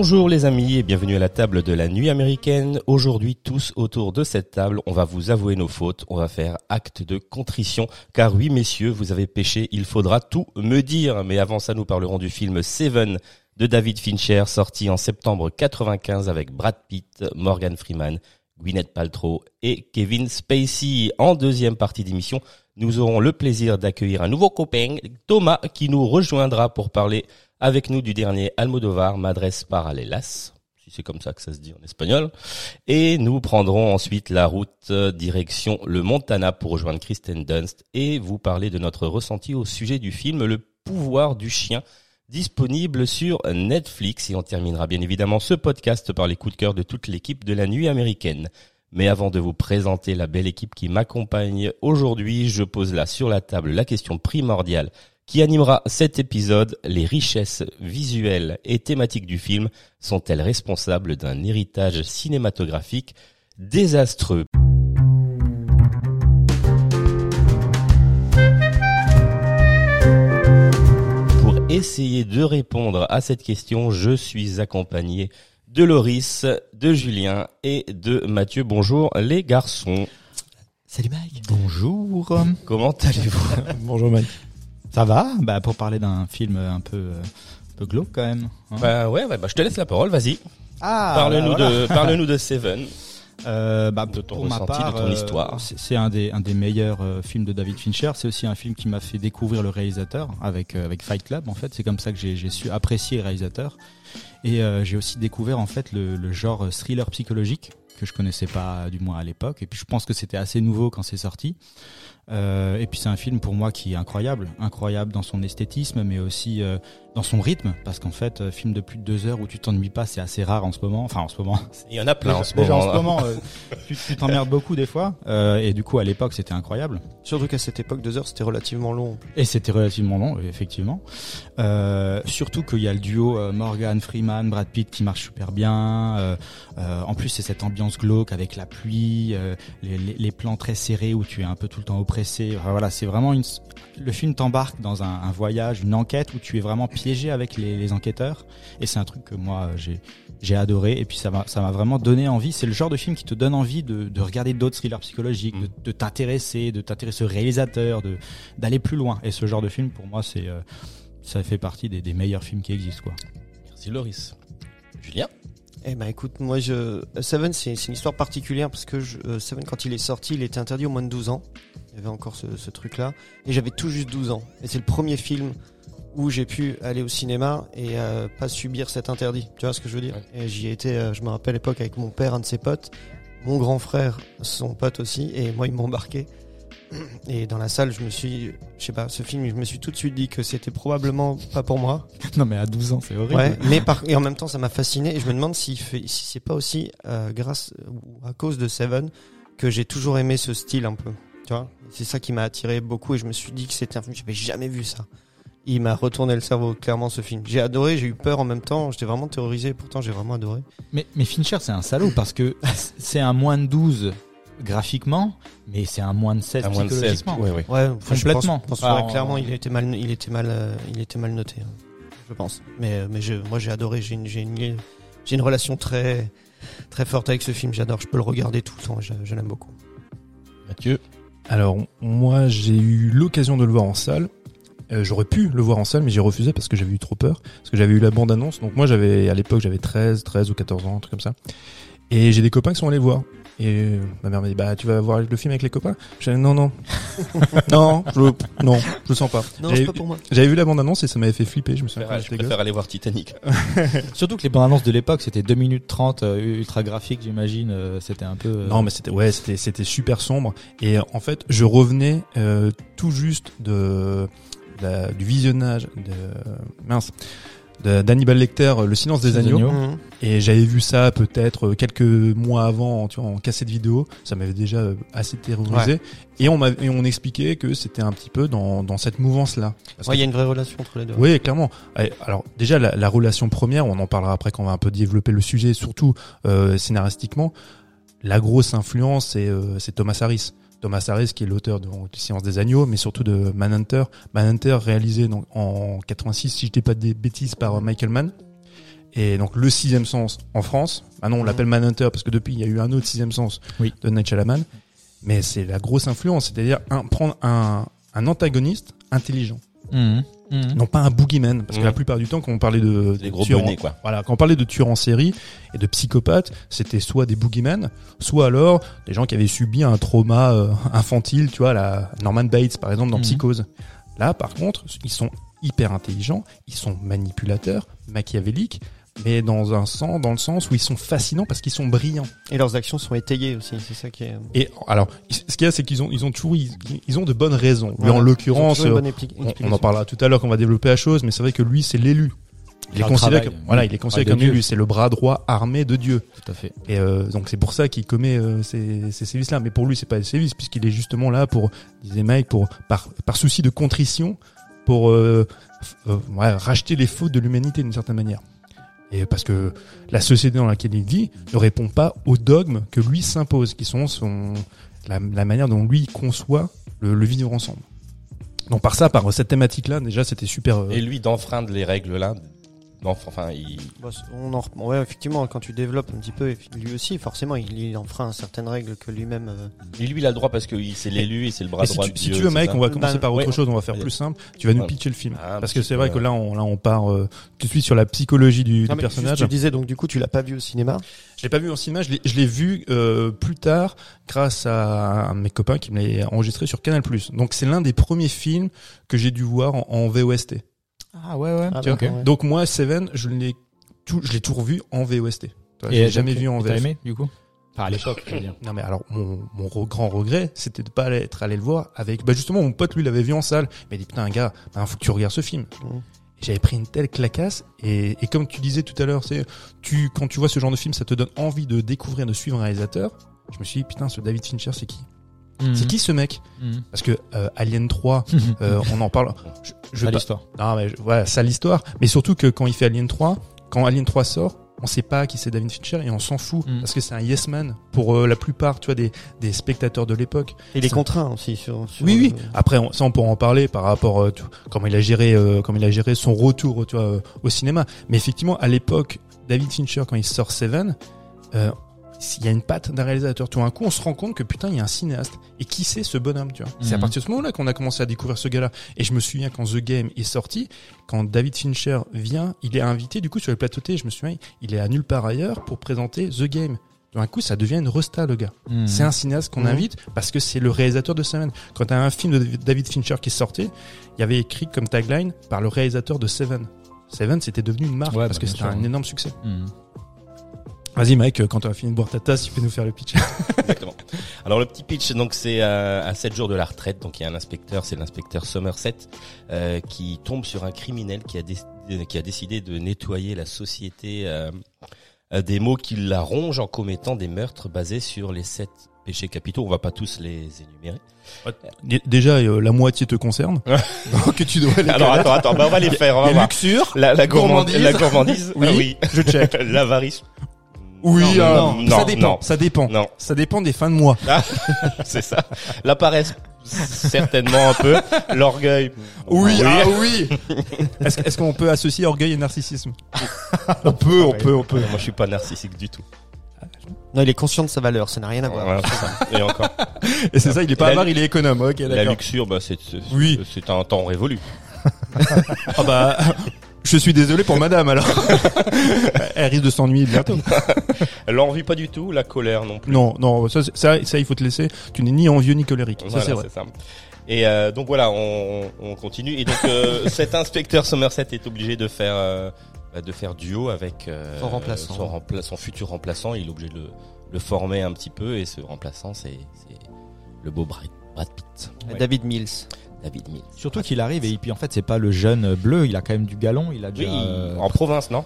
Bonjour les amis et bienvenue à la table de la nuit américaine. Aujourd'hui, tous autour de cette table, on va vous avouer nos fautes, on va faire acte de contrition, car oui messieurs, vous avez péché, il faudra tout me dire. Mais avant ça, nous parlerons du film Seven de David Fincher, sorti en septembre 95 avec Brad Pitt, Morgan Freeman, Gwyneth Paltrow et Kevin Spacey. En deuxième partie d'émission, nous aurons le plaisir d'accueillir un nouveau copain, Thomas, qui nous rejoindra pour parler avec nous du dernier Almodovar, Madres Paralelas, si c'est comme ça que ça se dit en espagnol. Et nous prendrons ensuite la route euh, direction le Montana pour rejoindre Kristen Dunst et vous parler de notre ressenti au sujet du film Le pouvoir du chien disponible sur Netflix et on terminera bien évidemment ce podcast par les coups de cœur de toute l'équipe de la nuit américaine. Mais avant de vous présenter la belle équipe qui m'accompagne aujourd'hui, je pose là sur la table la question primordiale qui animera cet épisode. Les richesses visuelles et thématiques du film sont-elles responsables d'un héritage cinématographique désastreux? Pour essayer de répondre à cette question, je suis accompagné de Loris, de Julien et de Mathieu. Bonjour les garçons. Salut Mike. Bonjour. Comment allez-vous? Bonjour Mike. Ça va? Bah pour parler d'un film un peu euh, un peu glauque quand même. hein. Bah ouais, ouais, bah je te laisse la parole, vas-y. ah, Parle-nous bah, voilà. de, parle-nous de Seven. Euh, bah, de ton pour ma ressenti, de part, ton euh, histoire. c'est- C'est un des un des meilleurs euh, films de David Fincher. C'est aussi un film qui m'a fait découvrir le réalisateur avec euh, avec Fight Club. En fait, c'est comme ça que j'ai j'ai su apprécier le réalisateur. Et euh, j'ai aussi découvert en fait le, le genre euh, thriller psychologique que je connaissais pas du moins à l'époque. Et puis je pense que c'était assez nouveau quand c'est sorti. Euh, et puis c'est un film pour moi qui est incroyable, incroyable dans son esthétisme, mais aussi euh, dans son rythme, parce qu'en fait, euh, film de plus de deux heures où tu t'ennuies pas, c'est assez rare en ce moment. Enfin, en ce moment. Il y en a plein en ce Déjà, moment. en ce moment, euh, tu t'emmerdes beaucoup des fois. Euh, et du coup, à l'époque, c'était incroyable. Surtout qu'à cette époque, deux heures, c'était relativement long. Et c'était relativement long, effectivement. Euh, surtout qu'il y a le duo euh, Morgan Freeman, Brad Pitt qui marche super bien. Euh, euh, en plus, c'est cette ambiance glauque avec la pluie, euh, les, les- les plans très serrés où tu es un peu tout le temps Enfin, voilà, c'est vraiment une. Le film t'embarque dans un, un voyage, une enquête où tu es vraiment piégé avec les, les enquêteurs. Et c'est un truc que moi j'ai j'ai adoré. Et puis ça m'a ça m'a vraiment donné envie. C'est le genre de film qui te donne envie de, de regarder d'autres thrillers psychologiques, de, de t'intéresser, de t'intéresser au réalisateur, de d'aller plus loin. Et ce genre de film, pour moi, c'est euh, ça fait partie des, des meilleurs films qui existent, quoi. Merci Loris. Julien? Eh ben écoute, moi je Seven c'est c'est une histoire particulière parce que je... euh, Seven quand il est sorti, il était interdit au moins de 12 ans. Il y avait encore ce, ce truc là et j'avais tout juste 12 ans et c'est le premier film où j'ai pu aller au cinéma et euh, pas subir cet interdit. Tu vois ce que je veux dire? Et j'y ai été euh, je me rappelle à l'époque avec mon père, un de ses potes, mon grand frère, son pote aussi et moi ils m'ont embarqué. Et dans la salle, je me suis, je sais pas, ce film, je me suis tout de suite dit que c'était probablement pas pour moi. Non, mais à 12 ans, c'est horrible. Ouais, mais par, et en même temps, ça m'a fasciné et je me demande fait, si c'est pas aussi euh, grâce ou à cause de Seven que j'ai toujours aimé ce style un peu. Tu vois, c'est ça qui m'a attiré beaucoup et je me suis dit que c'était un film, j'avais jamais vu ça. Il m'a retourné le cerveau clairement ce film. J'ai adoré, j'ai eu peur en même temps, j'étais vraiment terrorisé, pourtant j'ai vraiment adoré. Mais, mais Fincher, c'est un salaud parce que c'est un moins de 12 graphiquement, mais c'est un moins de 16 À moins de 16. psychologiquement. Ouais, ouais. Ouais, enfin, je Complètement. pense- pense- ouais, on- clairement, il était mal, il était mal, euh, il était mal noté, hein, je pense. Mais, euh, mais je, moi j'ai adoré, j'ai une, j'ai une, j'ai une relation très, très forte avec ce film. J'adore, je peux le regarder tout le temps, je, je l'aime beaucoup. Mathieu? Alors, moi, j'ai eu l'occasion de le voir en salle. Euh, J'aurais pu le voir en salle, mais j'ai refusé parce que j'avais eu trop peur. Parce que j'avais eu la bande-annonce. Donc moi, j'avais à l'époque, j'avais 13, 13 ou 14 ans, un truc comme ça. Et j'ai des copains qui sont allés voir. Et euh, ma mère m'a dit, bah, tu vas voir le film avec les copains? J'ai dit, non, non. non, je, non, je le sens pas. Non, c'est pas pour moi. J'avais vu la bande-annonce et ça m'avait fait flipper, je me souviens quand préfère, je préfère aller voir Titanic. Surtout que les bandes annonces de l'époque, c'était 2 minutes 30, euh, ultra graphique, j'imagine. euh, c'était un peu. euh, Non, mais c'était ouais, c'était c'était super sombre. Et euh, en fait, je revenais euh, tout juste de, la- du visionnage de mince de- d'Hannibal Lecter, euh, Le Silence des Des agneaux. agneaux. Mhm. Et j'avais vu ça peut-être euh, quelques mois avant, tu vois, en cassette vidéo. Ça m'avait déjà euh, assez terrorisé. Et on et on expliquait que c'était un petit peu dans dans cette mouvance là. Ouais, il y a une vraie relation entre les deux. Oui, clairement. Alors déjà la, la relation première, on en parlera après quand on va un peu développer le sujet, surtout euh, scénaristiquement. La grosse influence, c'est euh, c'est Thomas Harris. Thomas Harris qui est l'auteur de donc, Silence des agneaux, mais surtout de Manhunter. Manhunter réalisé donc en 86, si je dis pas des bêtises, par Michael Mann. Et donc le sixième sens en France. Maintenant on l'appelle Manhunter parce que depuis il y a eu un autre sixième sens Oui. de Night Shyamalan. Mais c'est la grosse influence, c'est-à-dire un, prendre un, un antagoniste intelligent Mhm. Mhm. non pas un boogeyman parce que la plupart du temps quand on parlait de, Des gros tueurs en- bonnets, quoi. voilà quand on parlait de tueurs en série et de psychopathes c'était soit des boogeyman soit alors des gens qui avaient subi un trauma euh, infantile tu vois la Norman Bates par exemple dans. Psychose là par contre ils sont hyper intelligents ils sont manipulateurs machiavéliques mais dans un sens dans le sens où ils sont fascinants parce qu'ils sont brillants Et leurs actions sont étayées aussi, c'est ça qui est. et alors ce qu'il y a c'est qu'ils ont ils ont toujours ils, ils ont de bonnes raisons lui Voilà. en l'occurrence euh, on, on en parlera tout à l'heure quand on va développer la chose, mais c'est vrai que lui, c'est l'élu. Il est le considéré comme, voilà, il est considéré de comme Dieu. l'élu. C'est le bras droit armé de Dieu. Tout à fait. Et euh, donc c'est pour ça qu'il commet euh, ces, ces sévices-là. Mais pour lui, c'est pas des sévices puisqu'il est justement là pour, disait Mike, pour par, par souci de contrition, pour euh, euh, ouais, racheter les fautes de l'humanité d'une certaine manière. Et parce que la société dans laquelle il vit ne répond pas aux dogmes que lui s'impose, qui sont son, la, manière dont lui conçoit le, le vivre ensemble. Donc par ça, par cette thématique-là, déjà, c'était super. euh, Et lui d'enfreindre les règles d'enf- Enfin, il... Bah, on en, ouais, effectivement, quand tu développes un petit peu, lui aussi, forcément, il, il enfreint certaines règles que lui-même. euh, Et lui, il a le droit parce que c'est l'élu et c'est le bras Et si droit tu, de si Dieu, tu veux, Mike, on va commencer Bah, par autre ouais. chose, on va faire plus simple. Tu vas nous pitcher le film. Ah, Parce que c'est vrai que là, on, là, on part euh, tout de suite sur la psychologie du, du Non, mais personnage. juste, Tu disais donc du coup tu l'as pas vu au cinéma. Je l'ai pas vu en cinéma, je l'ai- je l'ai vu euh, plus tard grâce à un de mes copains qui me l'a enregistré sur Canal+. Donc c'est l'un des premiers films que j'ai dû voir en, en VOST. Ah ouais ouais. Ah, Tu vois d'accord, ouais. Donc moi, Seven, je l'ai tout, je l'ai toujours vu en VOST. Tu vois, Je Et l'ai jamais vu en et T'as VF. aimé du coup Enfin à l'époque, je veux dire. Non mais alors mon, mon re- grand regret c'était de pas être allé le voir avec bah justement mon pote lui l'avait vu en salle il m'a dit putain gars bah, faut que tu regardes ce film. Et j'avais pris une telle clacasse et, et comme tu disais tout à l'heure c'est tu quand tu vois ce genre de film ça te donne envie de découvrir de suivre un réalisateur je me suis dit putain ce David Fincher c'est qui? C'est qui ce mec Mhm. parce que euh, Alien 3 euh, on en parle. Je, je Pas non mais je- voilà ça l'histoire mais surtout que quand il fait Alien 3 quand Alien 3 sort on sait pas qui c'est David Fincher et on s'en fout. Mm. parce que c'est un yes man pour euh, la plupart tu vois des, des spectateurs de l'époque. Il est Ça- contraint aussi sur. sur oui oui. euh, après on, ça on pourra en parler par rapport euh, tout- comment il a géré euh, comment il a géré son retour tu vois euh, au cinéma. Mais effectivement à l'époque David Fincher quand il sort Seven euh, il y a une patte d'un réalisateur. Tout d'un coup, on se rend compte que putain, il y a un cinéaste. Et qui c'est ce bonhomme, tu vois C'est à Mhm. partir de ce moment-là qu'on a commencé à découvrir ce gars-là. Et je me souviens quand The Game est sorti, quand David Fincher vient, il est invité du coup sur le plateau télé. Je me souviens, il est à nulle part ailleurs pour présenter The Game. Tout d'un coup, ça devient une resta, le gars. Mhm. C'est un cinéaste qu'on Mhm. invite parce que c'est le réalisateur de Seven. Quand t'as un film de David Fincher qui est sorti, il y avait écrit comme tagline par le réalisateur de Seven. Seven, c'était devenu une marque Ouais, parce bah, que c'était un énorme succès. Vas-y, Mike, quand tu as fini de boire ta tasse, tu peux nous faire le pitch. Exactement. Alors le petit pitch, donc c'est euh, à 7 jours de la retraite, donc il y a un inspecteur, c'est l'inspecteur Somerset, euh, qui tombe sur un criminel qui a, décidé, qui a décidé de nettoyer la société euh, euh, des mots qui la rongent en commettant des meurtres basés sur les sept péchés capitaux. On va pas tous les énumérer. Dé- Déjà, euh, la moitié te concerne. donc tu dois les Alors attends, attends, bah, on va les faire. On va voir. luxures. La, la gourmandise, Gourmandise. la gourmandise, Oui, ah oui. je check. L'avarice. Oui, non, euh, non, non, ça dépend. non. Ça dépend. Non, Ça dépend des fins de mois. c'est ça. La paresse, certainement un peu. L'orgueil. Oui, ah oui. Est-ce est-ce qu'on peut associer orgueil et narcissisme? On peut, on peut, on peut. Moi, je suis pas narcissique du tout. Non, il est conscient de sa valeur, ça n'a rien à voir. Voilà, ça. Et encore. Et c'est ça, il est pas avare, il est économe. La luxure, bah, c'est, c'est, Oui. c'est un temps révolu. Ah bah, je suis désolé pour madame alors. Elle risque de s'ennuyer bientôt. L'envie pas du tout, la colère non plus. Non, non, ça, ça, ça, il faut te laisser. Tu n'es ni envieux ni colérique. Ça, c'est vrai. ça. Et euh, donc voilà, on, on continue. Et donc euh, cet inspecteur Somerset est obligé de faire euh, bah, de faire duo avec euh, Son remplaçant. son, rempla- son futur remplaçant. Il est obligé de le, le former un petit peu. Et ce remplaçant, c'est le beau Brad, Brad Pitt, Ouais. David Mills. David Mills. Surtout qu'il arrive et puis en fait c'est pas le jeune bleu, il a quand même du galon, il a Oui, déjà. euh, en province, non?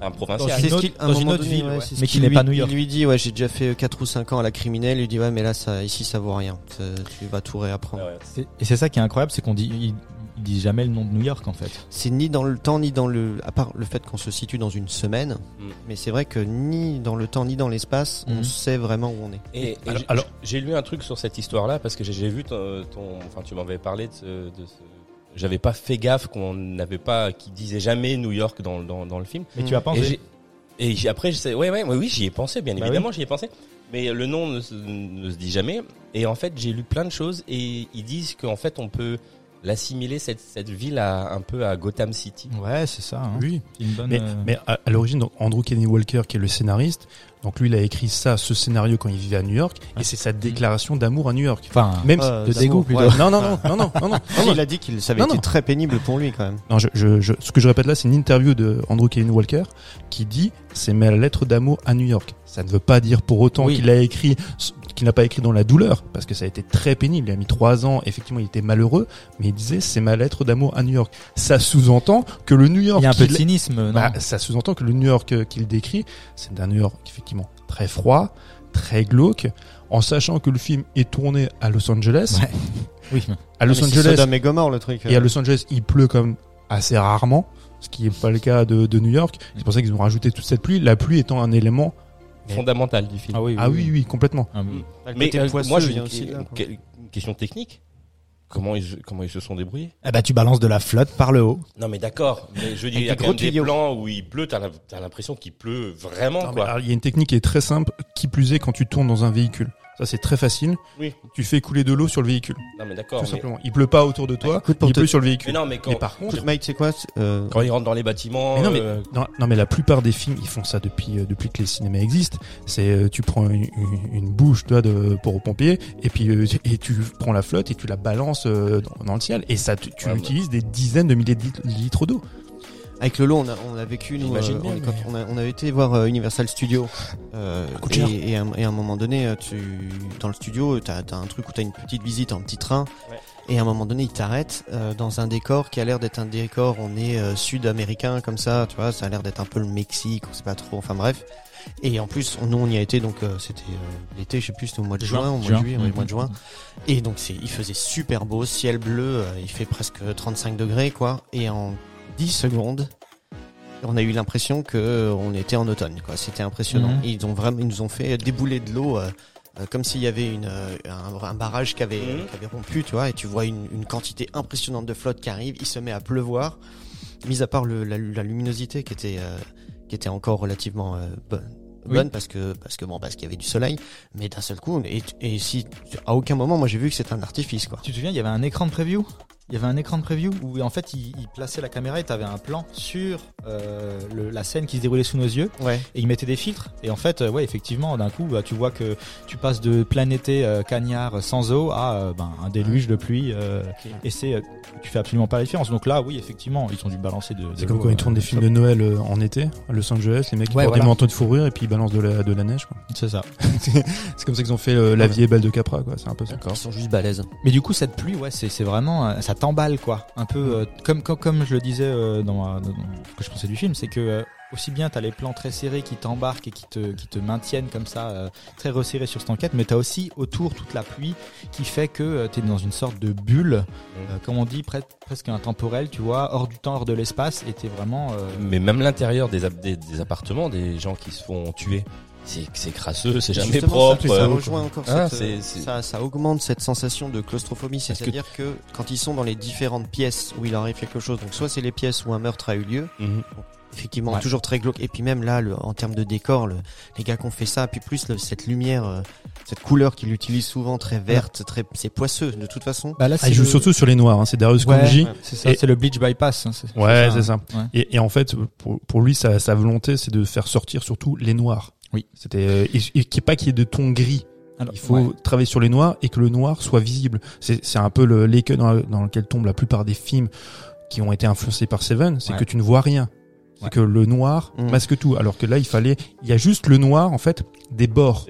Un provincial. Dans une autre- un dans une autre donné, ville, ouais, Mais qui qu'il n'est pas New York. Il lui dit, ouais, j'ai déjà fait 4 ou 5 ans à la criminelle. Il lui dit, ouais, mais là, ça, ici, ça vaut rien. Ça- Tu vas tout réapprendre. Ouais, ouais. c'est- Et c'est ça qui est incroyable, c'est qu'on dit, il, il dit jamais le nom de New York en fait. C'est ni dans le temps, ni dans le. À part le fait qu'on se situe dans une semaine. Mm. Mais c'est vrai que ni dans le temps, ni dans l'espace, on Mhm. sait vraiment où on est. Et, et Alors- j'ai- alors- j'ai lu un truc sur cette histoire-là parce que j'ai- vu ton, ton- enfin tu m'avais parlé de ce, de ce- j'avais pas fait gaffe qu'on n'avait pas, qui disait jamais New York dans, dans, dans le film. Mais tu as pensé Et après, je sais, ouais, ouais, ouais, oui, j'y ai pensé, bien Bah évidemment, j'y ai pensé. Mais le nom ne se, ne se dit jamais. Et en fait, j'ai lu plein de choses et ils disent qu'en fait, on peut l'assimiler cette, cette ville à un peu à Gotham City. Ouais, c'est ça. hein. Oui. C'est une bonne. Mais, euh, mais à, à l'origine, donc, Andrew Kenny Walker, qui est le scénariste, donc lui, il a écrit ça, ce scénario quand il vivait à New York, et c'est sa déclaration d'amour à New York. Enfin, Même Euh, de dégoût plutôt. ouais. non, non, non, non, non, non, non, non, il a dit qu'il ça avait Non, été non. très pénible pour lui quand même. Non, je, je, je- ce que je répète là, c'est une interview de Andrew Kenny Walker qui dit c'est ma lettre d'amour à New York. Ça ne veut pas dire pour autant Oui. qu'il a écrit, qu'il n'a pas écrit dans la douleur, parce que ça a été très pénible. Il a mis trois ans. Effectivement, il était malheureux, mais il disait c'est ma lettre d'amour à New York. Ça sous-entend que le New York il y a un peu de qu'il- cynisme, non bah, ça sous-entend que le New York euh, qu'il décrit, c'est un New York effectivement très froid, très glauque, en sachant que le film est tourné à Los Angeles. Ouais. Oui. À Los Mais c'est Angeles, et Gomorre le truc. et à Los Angeles, il pleut comme assez rarement, ce qui n'est pas le cas de, de New York. C'est pour ça qu'ils ont rajouté toute cette pluie. La pluie étant un élément. Mais- Fondamental du film. Ah oui, Ah oui, oui, complètement. Ah oui. Mais euh, poisseux moi, vient une, aussi là, une- question technique. Comment ils, comment ils se sont débrouillés? Eh ben, tu balances de la flotte par le haut. Non mais d'accord, mais je dis il y a des quand gros même des tuyaux. plans où il pleut, t'as l'impression qu'il pleut vraiment Non, quoi. alors, il y a une technique qui est très simple, qui plus est quand tu tournes dans un véhicule. Ça, c'est très facile. Oui. Tu fais couler de l'eau sur le véhicule. Non mais d'accord. Tout mais- simplement. Il pleut pas autour de toi, écoute, pour il te- pleut sur le Mais véhicule. non mais quand, Mais par contre, Mike, c'est quoi euh, quand ils rentrent dans les bâtiments, Mais non, mais- euh, Non, non, mais la plupart des films, ils font ça depuis euh, depuis que les cinémas existent. C'est euh, tu prends une, une- une bouche toi de pour pompier et puis euh, et tu prends la flotte et tu la balances euh, dans, dans le ciel et ça tu, tu Ouais, mais- utilises des dizaines de milliers de litres d'eau. Avec Lolo, on a, on a vécu, nous, euh, bien, on, mais- on, a, on avait été voir euh, Universal Studios. Euh, coûte et, et, à, et à un moment donné, euh, tu, dans le studio, t'as as un truc où t'as une petite visite en petit train. Ouais. Et à un moment donné, il t'arrête euh, dans un décor qui a l'air d'être un décor, on est euh, sud-américain comme ça, tu vois, ça a l'air d'être un peu le Mexique, on sait pas trop, enfin bref. Et en plus, nous on y a été, donc euh, c'était euh, l'été, je sais plus, c'était au mois de juin, au mois de juillet, Mhm. au mois de juin. Et donc c'est, il faisait super beau, ciel bleu, euh, il fait presque 35 degrés quoi. Et en 10 secondes, on a eu l'impression que euh, était en automne quoi. C'était impressionnant. Mhm. Ils ont vraiment, ils nous ont fait débouler de l'eau. euh, euh, comme s'il y avait une, un, un barrage qui avait, Mhm. qui avait rompu, tu vois, et tu vois une, une quantité impressionnante de flotte qui arrive, il se met à pleuvoir, mis à part le, la, la luminosité qui était, euh, qui était encore relativement euh, bonne, Oui. bonne parce que parce que bon parce qu'il y avait du soleil, mais d'un seul coup, et, et si à aucun moment moi j'ai vu que c'était un artifice quoi. Tu te souviens, il y avait un écran de preview? Il y avait un écran de preview où en fait il, il plaçait la caméra et t'avais un plan sur euh, le- la scène qui se déroulait sous nos yeux Ouais. et il mettait des filtres et en fait euh, ouais effectivement d'un coup bah, tu vois que tu passes de plein été euh, cagnard sans eau à euh, ben, un déluge de pluie euh, et c'est euh, tu fais absolument pas la différence donc là oui effectivement ils ont dû balancer de, de C'est comme quand ils tournent des films de Noël euh, en été à Los Angeles, les mecs Ouais, portent voilà. des manteaux de fourrure et puis ils balancent de la de la neige. quoi. c'est ça C'est comme ça qu'ils ont fait euh, La vie est belle de Capra quoi. C'est un peu ça. Ils sont juste balèzes. Mais du coup, cette pluie, ouais, c'est c'est vraiment, ça t'emballe quoi. Un peu euh, comme, comme je le disais euh, dans, ma- dans ce que je pensais du film, c'est que euh, aussi bien t'as les plans très serrés qui t'embarquent et qui te maintiennent comme ça euh, très resserrés sur cette enquête, mais t'as aussi autour toute la pluie qui fait que euh, t'es dans une sorte de bulle, euh, comme on dit, pre- presque intemporelle, tu vois, hors du temps, hors de l'espace, et t'es vraiment. euh, mais même l'intérieur des appartements, des gens qui se font tuer, c'est c'est crasseux, c'est jamais propre. Ça, ça euh, rejoint encore Ah, cette, ça, ça augmente cette sensation de claustrophobie. Que- C'est-à-dire que... quand ils sont dans les différentes pièces où il arrive quelque chose, donc soit c'est les pièces où un meurtre a eu lieu, mhm. effectivement Ouais. toujours très glauque, et puis même là, le, en termes de décor, le, les gars qui ont fait ça, puis plus le- cette lumière euh, cette couleur qu'il utilise souvent, très verte, très, c'est poisseux de toute façon. Bah là, Ah, il joue le- surtout sur les noirs, hein, c'est Darius Ouais, Kanji. ouais. C'est ça, Et- c'est le bleach bypass. hein, c'est- Ouais, hein. c'est ça. Ouais. Et, et en fait, pour, pour lui, sa, sa volonté, c'est de faire sortir surtout les noirs. Oui. C'était euh, et, et qu'il n'y ait pas qu'il y ait de ton gris. Alors, Il faut ouais. travailler sur les noirs et que le noir soit visible. C'est c'est un peu le- l'écueil dans, dans lequel tombent la plupart des films qui ont été influencés par Seven, c'est Ouais. que tu ne vois rien. C'est Ouais. que le noir Mm. masque tout. Alors que là, il fallait, il y a juste le noir en fait des bords.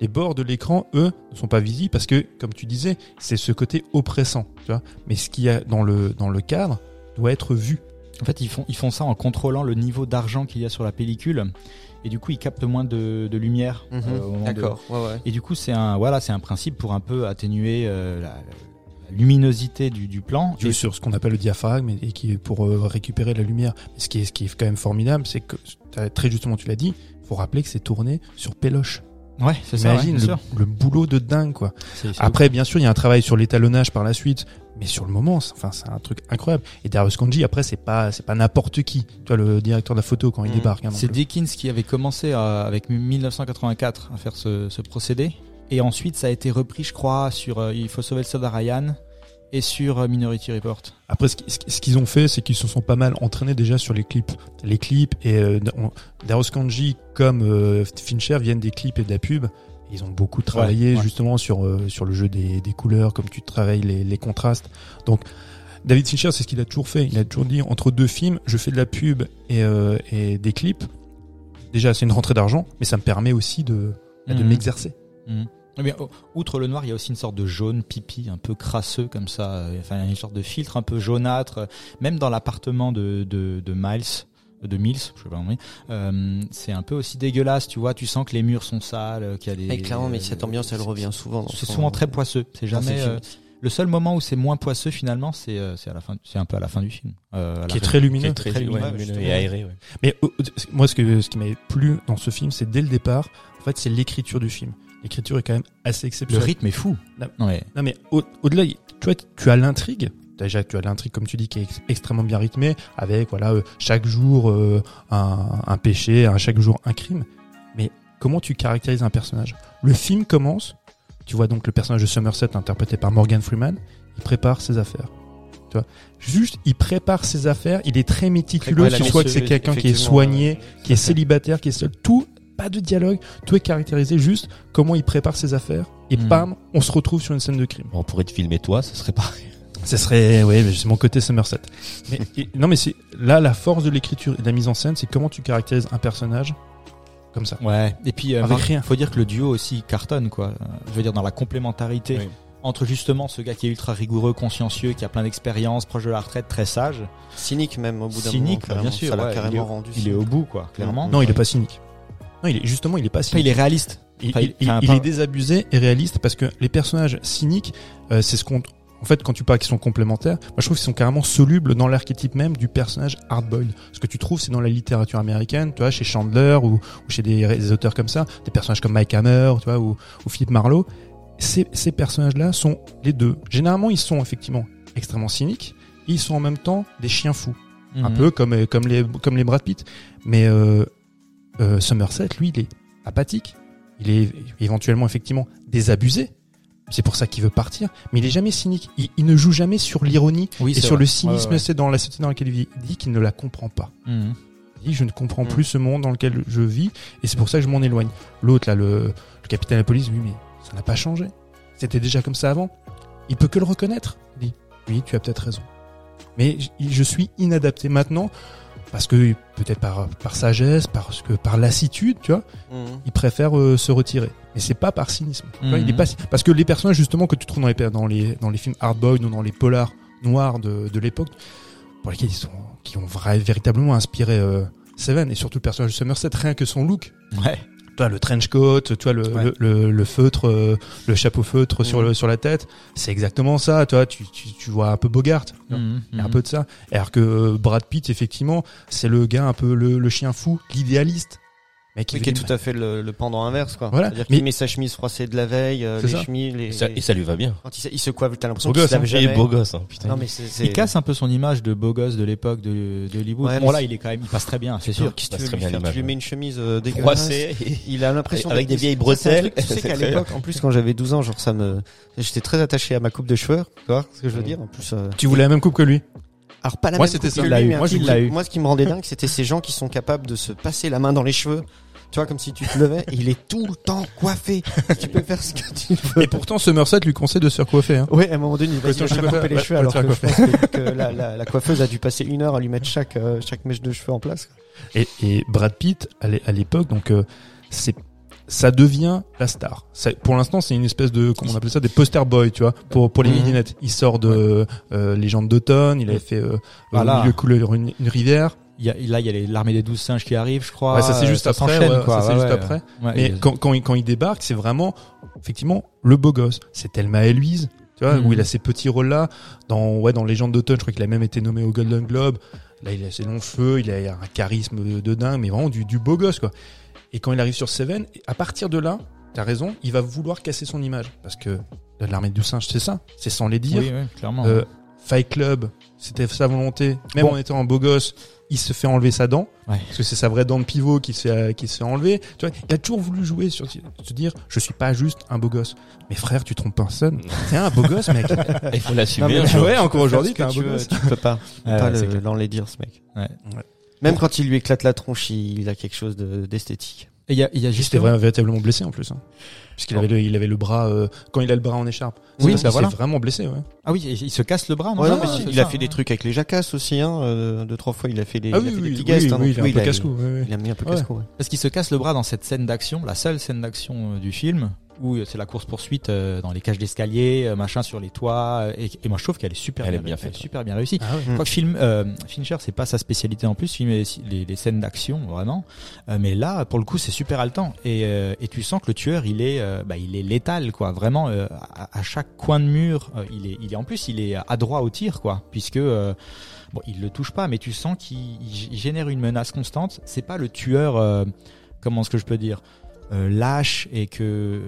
Les bords de l'écran, eux, ne sont pas visibles parce que, comme tu disais, c'est ce côté oppressant. Tu vois. Mais ce qu'il y a dans le dans le cadre doit être vu. En fait, ils font, ils font ça en contrôlant le niveau d'argent qu'il y a sur la pellicule. Et du coup, ils captent moins de, de lumière. Euh, au moment de- D'accord. Ouais, ouais. Et du coup, c'est un, voilà, c'est un principe pour un peu atténuer euh, la, la luminosité du, du plan. Et- sur ce qu'on appelle le diaphragme et, et qui est pour euh, récupérer la lumière. Mais ce qui est ce qui est quand même formidable, c'est que très justement tu l'as dit, faut rappeler que c'est tourné sur péloche. Ouais, c'est ça. Imagine le, sûr. le boulot de dingue quoi. C'est- c'est Après bien sûr il y a un travail sur l'étalonnage par la suite, mais sur le moment, c'est- enfin c'est un truc incroyable. Et Darius Kanji après c'est pas c'est pas n'importe qui. Tu vois le directeur de la photo quand il Mhm. débarque. hein, C'est. Dickens qui avait commencé à- avec 1984 à faire ce, ce procédé. Et ensuite, ça a été repris, je crois, sur euh, Il faut sauver le soldat Ryan et sur euh, Minority Report. Après, ce qui- ce qui- ce qu'ils ont fait, c'est qu'ils se sont pas mal entraînés déjà sur les clips. Les clips et euh, Darius Kanji comme euh, Fincher viennent des clips et de la pub. Ils ont beaucoup travaillé ouais. justement sur euh, sur le jeu des, des couleurs, comme tu travailles les, les contrastes. Donc David Fincher, c'est ce qu'il a toujours fait. Il a toujours dit entre deux films, je fais de la pub et, euh, et des clips. Déjà, c'est une rentrée d'argent, mais ça me permet aussi de, de Mhm. m'exercer. Eh bien, outre le noir, il y a aussi une sorte de jaune pipi, un peu crasseux comme ça. euh, Enfin, une sorte de filtre un peu jaunâtre. euh, Même dans l'appartement de, de, de Miles, de Mills, je sais pas comment euh, c'est un peu aussi dégueulasse. Tu vois, tu sens que les murs sont sales, euh, qu'il y a des. Mais clairement, mais cette ambiance, elle revient souvent. dans C'est souvent très poisseux. C'est jamais. euh, le seul moment où c'est moins poisseux finalement, c'est euh, c'est à la fin. C'est un peu à la fin du film. Euh, à la Qui est fin- très Qui lumineux. est très, Très lumineux, lumineux et aéré, ouais. Mais euh, moi, ce que ce qui m'avait plu dans ce film, c'est dès le départ, en fait, c'est l'écriture du film. L'écriture est quand même assez Le exceptionnelle. rythme est fou. Non. Ouais. Non, mais au- au-delà, tu vois, tu as l'intrigue. Déjà, tu as l'intrigue, comme tu dis, qui est ex- extrêmement bien rythmée, avec voilà euh, chaque jour euh, un, un péché, un, chaque jour un crime. Mais comment tu caractérises un personnage? Le film commence. Tu vois donc le personnage de Somerset interprété par Morgan Freeman. Il prépare ses affaires. Tu vois, juste, il prépare ses affaires. Il est très méticuleux. Tu vois que c'est quelqu'un qui est soigné, qui est célibataire, qui est seul. Tout, pas de dialogue. Tout est caractérisé juste comment il prépare ses affaires. Et Mhm. bam, on se retrouve sur une scène de crime. On pourrait te filmer toi, ce serait pareil. Ce serait, oui, mais c'est mon côté Somerset. Mais et- non, mais c'est là la force de l'écriture et de la mise en scène, c'est comment tu caractérises un personnage comme ça. Ouais. Et puis, euh, Avec rien. faut dire que le duo aussi cartonne, quoi. Euh, Je veux dire, dans la complémentarité Oui. entre justement ce gars qui est ultra rigoureux, consciencieux, qui a plein d'expérience, proche de la retraite, très sage. Cynique même au bout d'un moment. Cynique, bah, bien sûr. Ça l'a ouais, il, est, carrément rendu. il est au bout, quoi, clairement. Non, il est pas cynique. Non, il est justement, il est pas Enfin, cynique. il est réaliste. Il, enfin, il- il- enfin, il est désabusé et réaliste parce que les personnages cyniques, euh, c'est ce qu'on, en fait, quand tu parles qu'ils sont complémentaires, moi je trouve qu'ils sont carrément solubles dans l'archétype même du personnage hardboiled. Ce que tu trouves, c'est dans la littérature américaine, tu vois, chez Chandler ou, ou chez des, des auteurs comme ça, des personnages comme Mike Hammer, tu vois, ou, ou Philippe Marlowe. Ces, ces personnages-là sont les deux. Généralement, ils sont effectivement extrêmement cyniques. et Ils sont en même temps des chiens fous un Mhm. peu comme euh, comme les comme les Brad Pitt mais euh, euh, Somerset lui il est apathique. Il est éventuellement effectivement désabusé. C'est pour ça qu'il veut partir. Mais il est jamais cynique. Il, il ne joue jamais sur l'ironie Oui, et sur vrai. le cynisme Ouais, ouais. c'est dans la société dans laquelle il vit. Il dit qu'il ne la comprend pas. Mhm. il dit je ne comprends Mm. plus ce monde dans lequel je vis et c'est pour ça que je m'en éloigne. L'autre là le, le capitaine de la police oui mais ça n'a pas changé. C'était déjà comme ça avant. Il peut que le reconnaître. Il dit oui tu as peut-être raison. Mais je suis inadapté. Maintenant parce que peut-être par par sagesse parce que par lassitude tu vois Mhm. il préfère euh, se retirer mais c'est pas par cynisme tu vois, il est Mhm. pas parce que les personnages justement que tu trouves dans les dans les dans les films hardboiled ou dans les polars noirs de de l'époque pour lesquels ils sont qui ont vra- véritablement inspiré euh, Seven et surtout le personnage de Somerset rien que son look Ouais. Toi le trench coat tu vois le, Ouais. le, le, le feutre euh, le chapeau feutre sur Mhm. le sur la tête c'est exactement ça toi tu, tu tu vois un peu Bogart y a un peu de ça. Alors que euh, Brad Pitt, effectivement, c'est le gars un peu le, le chien fou, l'idéaliste. Mais qui Oui, qui est tout à fait le, le pendant inverse, quoi. Voilà, C'est-à-dire mais- qu'il met sa chemise froissée de la veille, euh, les ça. chemises, les, Et ça, et ça lui va bien. quand il, se- il se coiffe, t'as l'impression qu'il se hein. lave Il est jamais. beau gosse, hein, putain. Non, mais c'est, c'est... Il casse un peu son image de beau gosse de l'époque de, de Hollywood. Ouais, bon là, il est quand même, il passe très bien, c'est sûr. sûr. Qu'est-ce que tu veux lui faire Tu lui mets une chemise euh, dégueulasse. Il a l'impression Avec des vieilles bretelles. Tu sais qu'à l'époque, en plus, quand j'avais 12 ans, genre ça me, j'étais très attaché à ma coupe de cheveux. Tu vois ce que je veux dire En plus, euh, Tu voulais la même coupe que lui? Alors pas la Moi, même c'était coupe ça. que lui, mais Moi, eu. Moi, ce qui me rendait dingue, c'était ces gens qui sont capables de se passer la main dans les cheveux. Tu vois, comme si tu te levais, il est tout le temps coiffé. tu peux faire ce que tu veux. Et pourtant, Somerset lui conseille de se faire coiffer. Hein. Ouais, à un moment donné, il va se couper les cheveux, alors que te je pense que, que la, la, la coiffeuse a dû passer une heure à lui mettre chaque, euh, chaque mèche de cheveux en place. Et, et Brad Pitt, à l'é- à l'époque, donc euh, c'est ça devient la star. Ça- pour l'instant, c'est une espèce de comment on appelle ça des poster boys, tu vois, pour pour les midinettes. Il sort de euh, Légende d'automne, il avait fait euh, Voilà. au milieu couleur une, une rivière. Y a, là, il y a l'armée des douze singes qui arrive, je crois. Ouais, ça, c'est juste après, ouais, quoi. ça, c'est Ouais, juste après. Mais quand, quand, il, quand il débarque, c'est vraiment effectivement le beau gosse. C'est Thelma et Louise, tu vois, Mhm. où il a ces petits rôles là. Dans ouais, dans Légende d'automne, je crois qu'il a même été nommé au Golden Globe. Là, il a ses longs cheveux, il a, il a un charisme de, de dingue, mais vraiment du, du beau gosse quoi. Et quand il arrive sur Seven, à partir de là, t'as raison, il va vouloir casser son image parce que l'armée du singe, c'est ça, c'est sans les dire. oui, oui, clairement. Euh, Fight Club, c'était sa volonté. Même Bon. en étant un beau gosse, il se fait enlever sa dent. Ouais. Parce que c'est sa vraie dent de pivot qui se fait, qui se fait enlever. Tu vois, il a toujours voulu jouer sur, se dire, je suis pas juste un beau gosse. Mais frère, tu trompes personne. T'es un beau gosse, mec. Il faut l'assumer. ouais, encore aujourd'hui, t'es un tu beau veux, gosse. Tu peux pas, Ouais, pas c'est le- ce mec. Ouais. Même quand il lui éclate la tronche, il, il a quelque chose de- d'esthétique. Il y a, il y a J'étais justement- vraiment véritablement blessé en plus. Hein. Puisqu'il avait le, il avait le bras, euh, quand il a le bras en écharpe. Oui, parce bah qu'il voilà. s'est vraiment blessé, ouais. Ah oui, il se casse le bras, non Ouais, non, mais il a fait des ouais. trucs avec les jacasses aussi, hein. euh, deux, trois fois, il a fait des, Ah il a oui, fait des petits oui, guests. hein, il a. Il a mis un peu Ouais. casse-cou, ouais. Parce qu'il se casse le bras dans cette scène d'action, la seule scène d'action euh, du film, où euh, c'est la course poursuite dans les cages d'escalier, euh, machin sur les toits. euh, Et, et moi, je trouve qu'elle est super Elle bien, est bien elle faite, super bien réussie. Ah ouais. Mm. Quoique film, euh, Fincher, c'est pas sa spécialité en plus, filmer les, les scènes d'action vraiment. Euh, mais là, pour le coup, c'est super haletant. Et, euh, et tu sens que le tueur, il est, euh, bah, il est létal, quoi. Vraiment, euh, à, à chaque coin de mur, euh, il est, il est en plus, il est adroit au tir, quoi, puisque. euh, Bon, il le touche pas, mais tu sens qu'il il il génère une menace constante. C'est pas le tueur, euh, comment est-ce que je peux dire, euh, lâche et que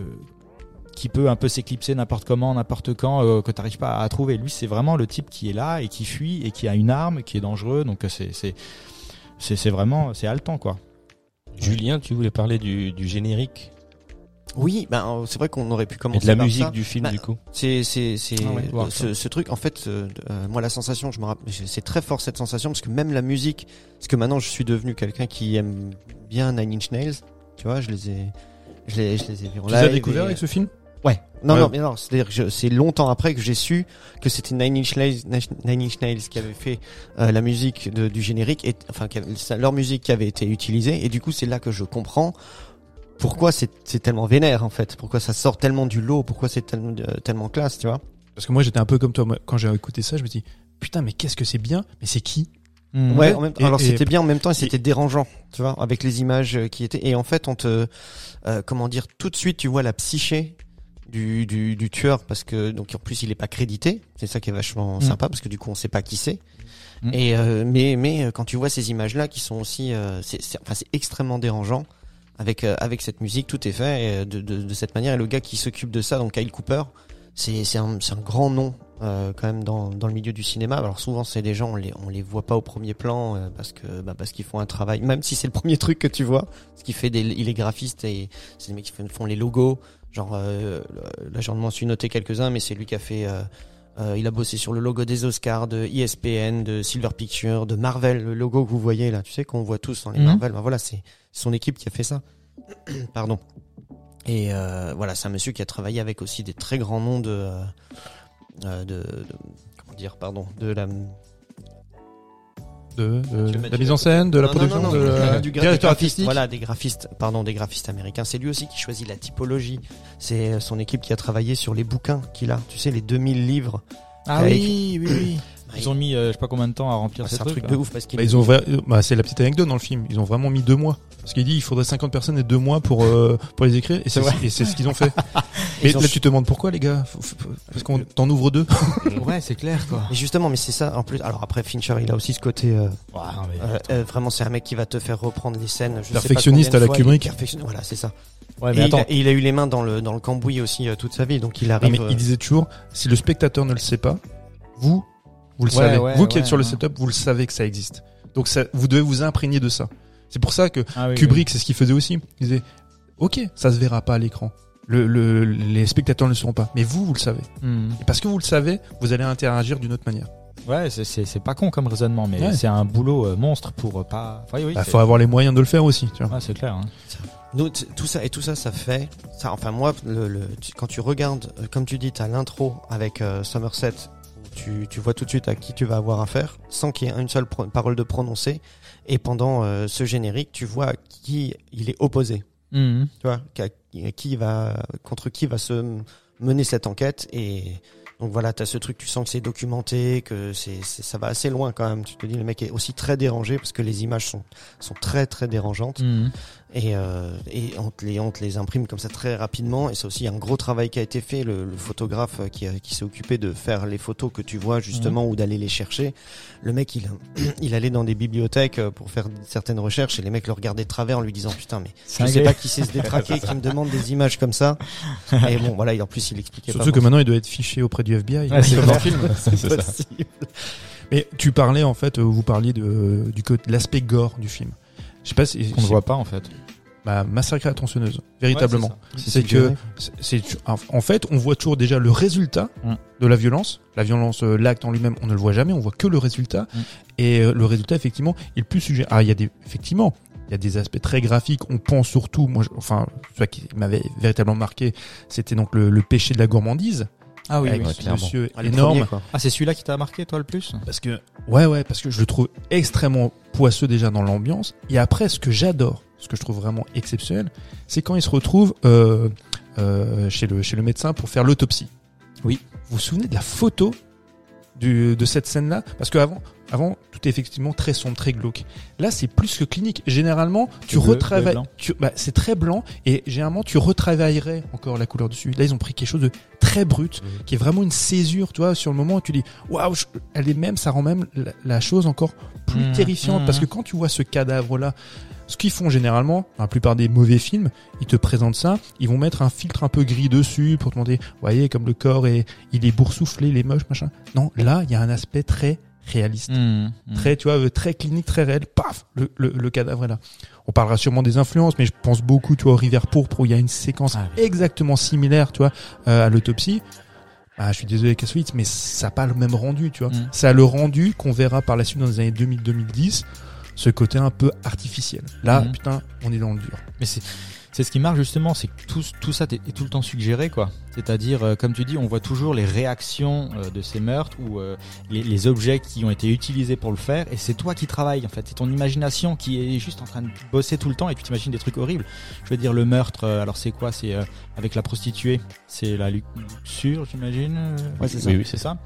qui peut un peu s'éclipser n'importe comment, n'importe quand, euh, que t'arrives pas à trouver. Lui, c'est vraiment le type qui est là et qui fuit et qui a une arme, qui est dangereux. Donc euh, c'est c'est c'est c'est vraiment c'est haletant quoi. Julien, tu voulais parler du, du générique? Oui, ben, euh, c'est vrai qu'on aurait pu et commencer de la par musique ça. du film Bah, du coup. C'est c'est c'est Ah ouais, ce, ce truc en fait euh, euh, moi la sensation je me rappelle c'est très fort cette sensation parce que même la musique parce que maintenant je suis devenu quelqu'un qui aime bien Nine Inch Nails tu vois je les ai je les, je les ai vus en Tu les as live découverts et- avec ce film? Ouais. Non Ouais. non mais non c'est à dire que je- c'est longtemps après que j'ai su que c'était Nine Inch Nails Nine Inch Nails qui avait fait euh, la musique de- du générique et enfin qui avait- ça- leur musique qui avait été utilisée. Et du coup c'est là que je comprends pourquoi c'est c'est tellement vénère en fait. Pourquoi ça sort tellement du lot. Pourquoi c'est tellement euh, tellement classe tu vois. Parce que moi, j'étais un peu comme toi. Moi, Quand j'ai écouté ça, je me dis, putain, mais qu'est-ce que c'est bien. Mais c'est qui? Mm. Ouais, en même temps. Et- alors c'était bien en même temps et c'était dérangeant, tu vois, avec les images euh, qui étaient. Et en fait, on te, euh, comment dire, tout de suite, tu vois la psyché du, du, du tueur parce que donc en plus il est pas crédité. C'est ça qui est vachement Mm. sympa parce que du coup on sait pas qui c'est. Mm. Et euh, mais mais euh, quand tu vois ces images là qui sont aussi, euh, c'est c'est- enfin c'est extrêmement dérangeant. Avec euh, avec cette musique, tout est fait euh, de, de, de cette manière. Et le gars qui s'occupe de ça, donc Kyle Cooper, c'est un, un grand nom euh, quand même dans, dans le milieu du cinéma. Alors souvent c'est des gens on les on les voit pas au premier plan euh, parce que bah, parce qu'ils font un travail même si c'est le premier truc que tu vois. Ce qui fait des il est graphiste et c'est des mecs qui font, les logos. Genre euh, là j'en m'en suis noté quelques-uns mais c'est lui qui a fait euh, euh, il a bossé sur le logo des Oscars, de ESPN, de Silver Pictures, de Marvel, le logo que vous voyez là, tu sais qu'on voit tous dans les Mhm. Marvel. Ben voilà, c'est son équipe qui a fait ça. Pardon. Et euh, voilà, c'est un monsieur qui a travaillé avec aussi des très grands noms de, euh, euh, de, de- comment dire, pardon, de la de, la mise en scène, de la Non, non, production, non, de la... du directeur artistique. Voilà, des graphistes, pardon, des graphistes américains. C'est lui aussi qui choisit la typologie. C'est son équipe qui a travaillé sur les bouquins qu'il a. Tu sais, les 2000 livres. Ah oui, oui, oui. Bah, Ils ont mis euh, je sais pas combien de temps à remplir Ah, ces c'est un trucs. truc de ouf parce Bah, ils ont vra- bah, c'est la petite anecdote dans le film. Ils ont vraiment mis deux mois. Parce qu'il dit il faudrait 50 personnes et deux mois pour euh, pour les écrire et c'est et c'est ce qu'ils ont fait. Ont- là tu te demandes pourquoi les gars? Parce qu'on t'en ouvre deux. Ouais, c'est clair quoi. Mais justement, mais c'est ça. En plus, alors après Fincher, il a aussi ce côté. euh, Ouais, non, mais- euh, euh, vraiment, c'est un mec qui va te faire reprendre les scènes. je sais pas Perfectionniste à la fois, Kubrick. perfection- Voilà, c'est ça. Ouais, et, mais il a, et il a eu les mains dans le dans le cambouis aussi euh, toute sa vie, donc il Non, arrive. mais euh, il disait toujours si le spectateur ne le sait pas, vous vous le Ouais, savez. ouais, vous qui êtes ouais, sur le setup, vous le savez que ça existe. Donc ça, vous devez vous imprégner de ça. C'est pour ça que Ah oui, Kubrick, c'est ce qu'il faisait aussi. Il disait OK, ça se verra pas à l'écran. Le, le- les spectateurs ne le sauront pas, mais vous, vous le savez. Hmm. Et parce que vous le savez, vous allez interagir d'une autre manière. Ouais, c'est- pas con comme raisonnement, mais Ouais. c'est un boulot euh, monstre pour euh, pas. Enfin, oui, Bah, faut avoir les moyens de le faire aussi. Tu vois. Ouais, c'est clair. hein. Nous, tout ça et tout ça, ça fait. Ça, enfin, moi, le, le- tu- quand tu regardes, euh, comme tu dis, t'as l'intro avec euh, Somerset, tu, tu vois tout de suite à qui tu vas avoir affaire, sans qu'il y ait une seule parole de prononcée. Et pendant euh, ce générique, tu vois à qui il est opposé. Mhm. Tu vois, qui va contre qui va se mener cette enquête et donc voilà, t'as ce truc, tu sens que c'est documenté, que c'est ça va assez loin quand même. Tu te dis le mec est aussi très dérangé parce que les images sont sont très très dérangeantes Mhm. Et, euh, et on, te les, on te les imprime comme ça très rapidement. Et c'est aussi un gros travail qui a été fait. Le, le photographe euh, qui, a- qui s'est occupé de faire les photos que tu vois justement ou d'aller les chercher. Le mec, il, il allait dans des bibliothèques euh, pour faire certaines recherches et les mecs le regardaient de travers en lui disant putain mais je sais pas qui sait se détraquer, qui me demande des images comme ça. Et bon voilà, et en plus il expliquait Surtout que pas. maintenant, il doit être fiché auprès du FBI. Ouais, c'est c'est possible. Mais tu parlais en fait, euh, vous parliez de du côté de l'aspect gore du film. Je sais pas si On ne voit pas en fait. bah, massacre à la tronçonneuse, véritablement. Ouais, c'est que c'est- en fait on voit toujours déjà le résultat Mm. de la violence la violence euh, l'acte en lui-même on ne le voit jamais on voit que le résultat Mm. et euh, le résultat effectivement il est plus sujet ah il y a des effectivement il y a des aspects très graphiques on pense surtout moi je- enfin celui qui m'avait véritablement marqué c'était donc le, le péché de la gourmandise Ah oui, clairement. monsieur Ah, énorme. Ah, c'est celui-là qui t'a marqué toi le plus parce que ouais ouais parce que je le trouve extrêmement poisseux déjà dans l'ambiance et après ce que j'adore ce que je trouve vraiment exceptionnel c'est quand il se retrouve euh, euh, chez le chez le médecin pour faire l'autopsie Oui. vous vous souvenez de la photo du, de cette scène là parce que avant tout est effectivement très sombre très glauque là c'est plus que clinique généralement tu retravailles bah, c'est très blanc et généralement tu retravaillerais encore la couleur dessus là ils ont pris quelque chose de très brut Mhm. qui est vraiment une césure tu vois sur le moment où tu dis waouh elle est même ça rend même la, la chose encore plus Mhm. terrifiante parce que quand tu vois ce cadavre là ce qu'ils font généralement, dans la plupart des mauvais films, ils te présentent ça, ils vont mettre un filtre un peu gris dessus pour te demander, voyez, comme le corps est, il est boursouflé, il est moche, machin. Non, là, il y a un aspect très réaliste. Mhm. Très, tu vois, très clinique, très réel. Paf, le, le, le cadavre est là. On parlera sûrement des influences, mais je pense beaucoup, tu vois, au River Pourpre où il y a une séquence Ah oui. exactement similaire, tu vois, euh, à l'autopsie. Ah, je suis désolé, Kassovitz, mais ça n'a pas le même rendu, tu vois. Mm. Ça a le rendu qu'on verra par la suite dans les années 2000-2010, ce côté un peu artificiel. Là, Mm. putain, on est dans le dur. Mais c'est c'est ce qui marche justement, c'est que tout, tout ça est, tout le temps suggéré, quoi. C'est-à-dire, euh, comme tu dis, on voit toujours les réactions euh, de ces meurtres ou euh, les, les objets qui ont été utilisés pour le faire, et c'est toi qui travailles en fait. C'est ton imagination qui est juste en train de bosser tout le temps, et tu t'imagines des trucs horribles. Je veux dire, le meurtre, euh, alors c'est quoi? C'est euh, avec la prostituée, c'est la luxure, j'imagine. euh, Ouais, c'est ça. Oui, oui, c'est ça.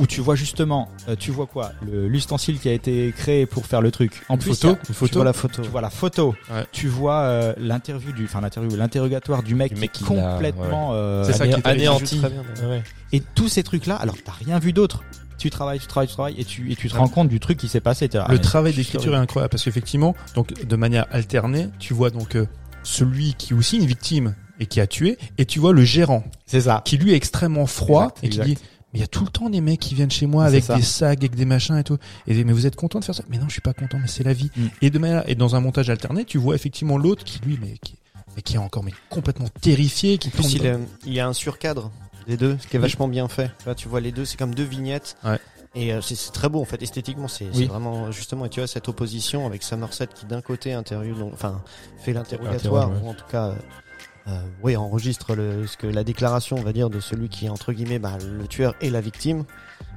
Où tu vois justement, euh, tu vois quoi Le- L'ustensile qui a été créé pour faire le truc. En Une plus, photo, a- une Tu photo. vois la photo. tu vois la photo, Ouais. tu vois euh, l'interview du, enfin l'interview, l'interrogatoire du mec, Du mec qui est complètement. euh, C'est ça qui est anéanti. Bien. Ouais. Et tous ces trucs-là, alors t'as rien vu d'autre. Tu travailles, tu travailles, tu travailles, et tu et tu te rends compte du truc qui s'est passé. là, le travail d'écriture est incroyable parce qu'effectivement, donc de manière alternée, tu vois donc euh, celui qui est aussi une victime et qui a tué, et tu vois le gérant C'est ça. qui lui est extrêmement froid Exact, et qui exact. dit mais il y a tout le temps des mecs qui viennent chez moi avec des sacs, avec des machins et tout. Et mais vous êtes content de faire ça? Mais non, je suis pas content, mais c'est la vie. Mm. Et de manière, et dans un montage alterné, tu vois effectivement l'autre qui lui, mais qui, mais qui est encore mais complètement terrifié, qui En plus, il, y a un surcadre des deux, ce qui est Oui. vachement bien fait. Là, tu vois les deux, c'est comme deux vignettes. Ouais. Et euh, c'est très beau en fait, esthétiquement, c'est Oui. vraiment justement. Et tu vois cette opposition avec Somerset qui d'un côté interviewe, donc, enfin fait l'interrogatoire, ouais. ou en tout cas, euh, euh, oui, enregistre le, ce que la déclaration, on va dire, de celui qui est entre guillemets bah, le tueur et la victime,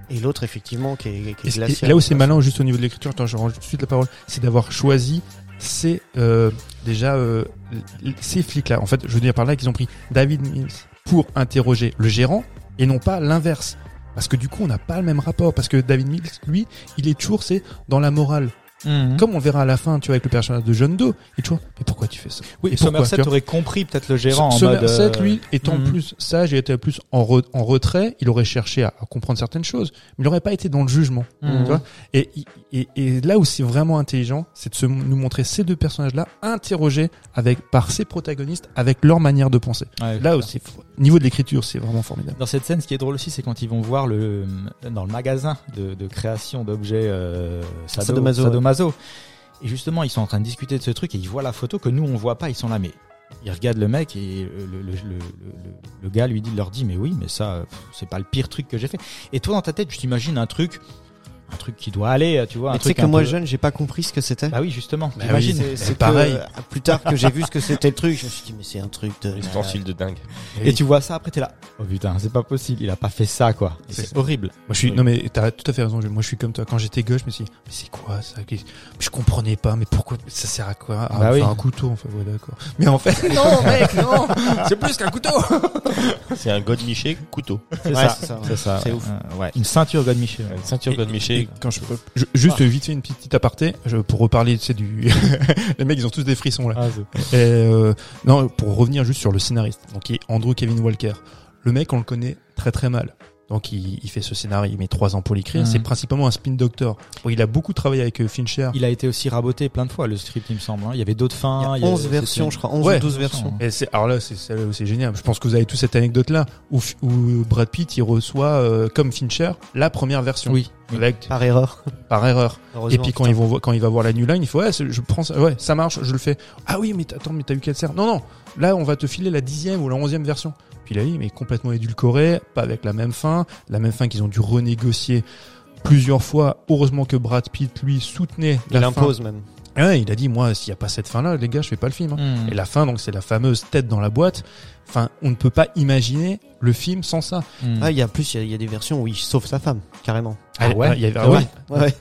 et l'autre effectivement qui est, qui est glacial. et là où c'est malin, juste au niveau de l'écriture, attends, je rends tout de suite la parole, c'est d'avoir choisi ces euh, déjà euh, ces flics-là. En fait, je veux dire par là qu'ils ont pris David Mills pour interroger le gérant et non pas l'inverse. Parce que du coup, on n'a pas le même rapport. Parce que David Mills, lui, il est toujours, c'est dans la morale. Mhm. Comme on verra à la fin, tu vois, avec le personnage de John Doe, il est toujours, mais pourquoi tu fais ça? Oui, Et Somerset aurait compris peut-être le gérant en Somerset, mode. euh, lui, étant mhm. plus sage et était plus en, re- en retrait, il aurait cherché à, à comprendre certaines choses, mais il n'aurait pas été dans le jugement. Mhm. Tu vois? Et, et, et là où c'est vraiment intelligent, c'est de se, nous montrer ces deux personnages-là interrogés avec, par ces protagonistes avec leur manière de penser. Ouais, Là aussi, niveau de l'écriture, c'est vraiment formidable. Dans cette scène, ce qui est drôle aussi, c'est quand ils vont voir le dans le magasin de, de création d'objets euh, sado- Sadomaso, sadomaso. Et justement, ils sont en train de discuter de ce truc et ils voient la photo que nous on voit pas. Ils sont là, mais ils regardent le mec et le, le, le, le, le- le gars lui dit, leur dit, mais oui, mais ça, c'est pas le pire truc que j'ai fait. Et toi, dans ta tête, tu t'imagines un truc, un truc qui doit aller, tu vois, un Tu sais truc que un moi peu- jeune, j'ai pas compris ce que c'était. Bah oui, justement. Bah oui, C'est- pareil. que, euh, plus tard que j'ai vu ce que c'était le truc, je me suis dit mais c'est un truc de. Ustensile de dingue. Et tu vois ça après, t'es là. Oh putain, c'est pas possible. Il a pas fait ça, quoi. C'est horrible. Moi, je suis, non, mais t'as tout à fait raison. Jules. Moi, je suis comme toi. Quand j'étais gauche, je me suis dit, mais c'est quoi ça? Je comprenais pas, mais pourquoi Ça sert à quoi? Ah, Bah enfin, oui. un couteau, en fait. Ouais, d'accord. Mais en fait, non, mec, non C'est plus qu'un couteau C'est un godemiché couteau. C'est Ouais, ça. c'est ouf. Euh, ouais. Une ceinture God Michel. Une ceinture godemiché. Et quand je, je- juste vite fait une petite, aparté je, pour reparler sais, du les mecs ils ont tous des frissons là. Ah, et euh, non pour revenir juste sur le scénariste donc qui est Andrew Kevin Walker. Le mec on le connaît très très mal donc il, il fait ce scénario il met trois ans pour l'écrire Mhm. c'est principalement un spin doctor Bon, il a beaucoup travaillé avec euh, Fincher Il a été aussi raboté plein de fois, le script, il me semble. hein. Il y avait d'autres fins. Il y a 11 c'était- versions, je crois, 11 Ouais. ou 12 versions. Et c'est alors là c'est génial. Je pense que vous avez tous cette anecdote là où, Brad Pitt il reçoit euh, comme Fincher la première version Oui. avec Par erreur. par erreur. Et puis quand ils vont quand il va voir la new line, il faut ouais, je prends ça, ouais, ça marche, je le fais. Ah oui, mais attends, mais t'as eu quelle serre Non non, là on va te filer la dixième ou la onzième version. Puis là, il mais complètement édulcoré, pas avec la même fin, la même fin qu'ils ont dû renégocier plusieurs fois. Heureusement que Brad Pitt lui soutenait Il la fin. impose même. Ouais, il a dit moi s'il y a pas cette fin là, les gars, je fais pas le film. hein. Hmm. Et la fin donc c'est la fameuse tête dans la boîte. Enfin, on ne peut pas imaginer le film sans ça. Hmm. Ah, il y a plus, il y a- il y, a des versions où il sauve sa femme, carrément. Ah ouais il y avait- Ah ouais. ouais. Ouais.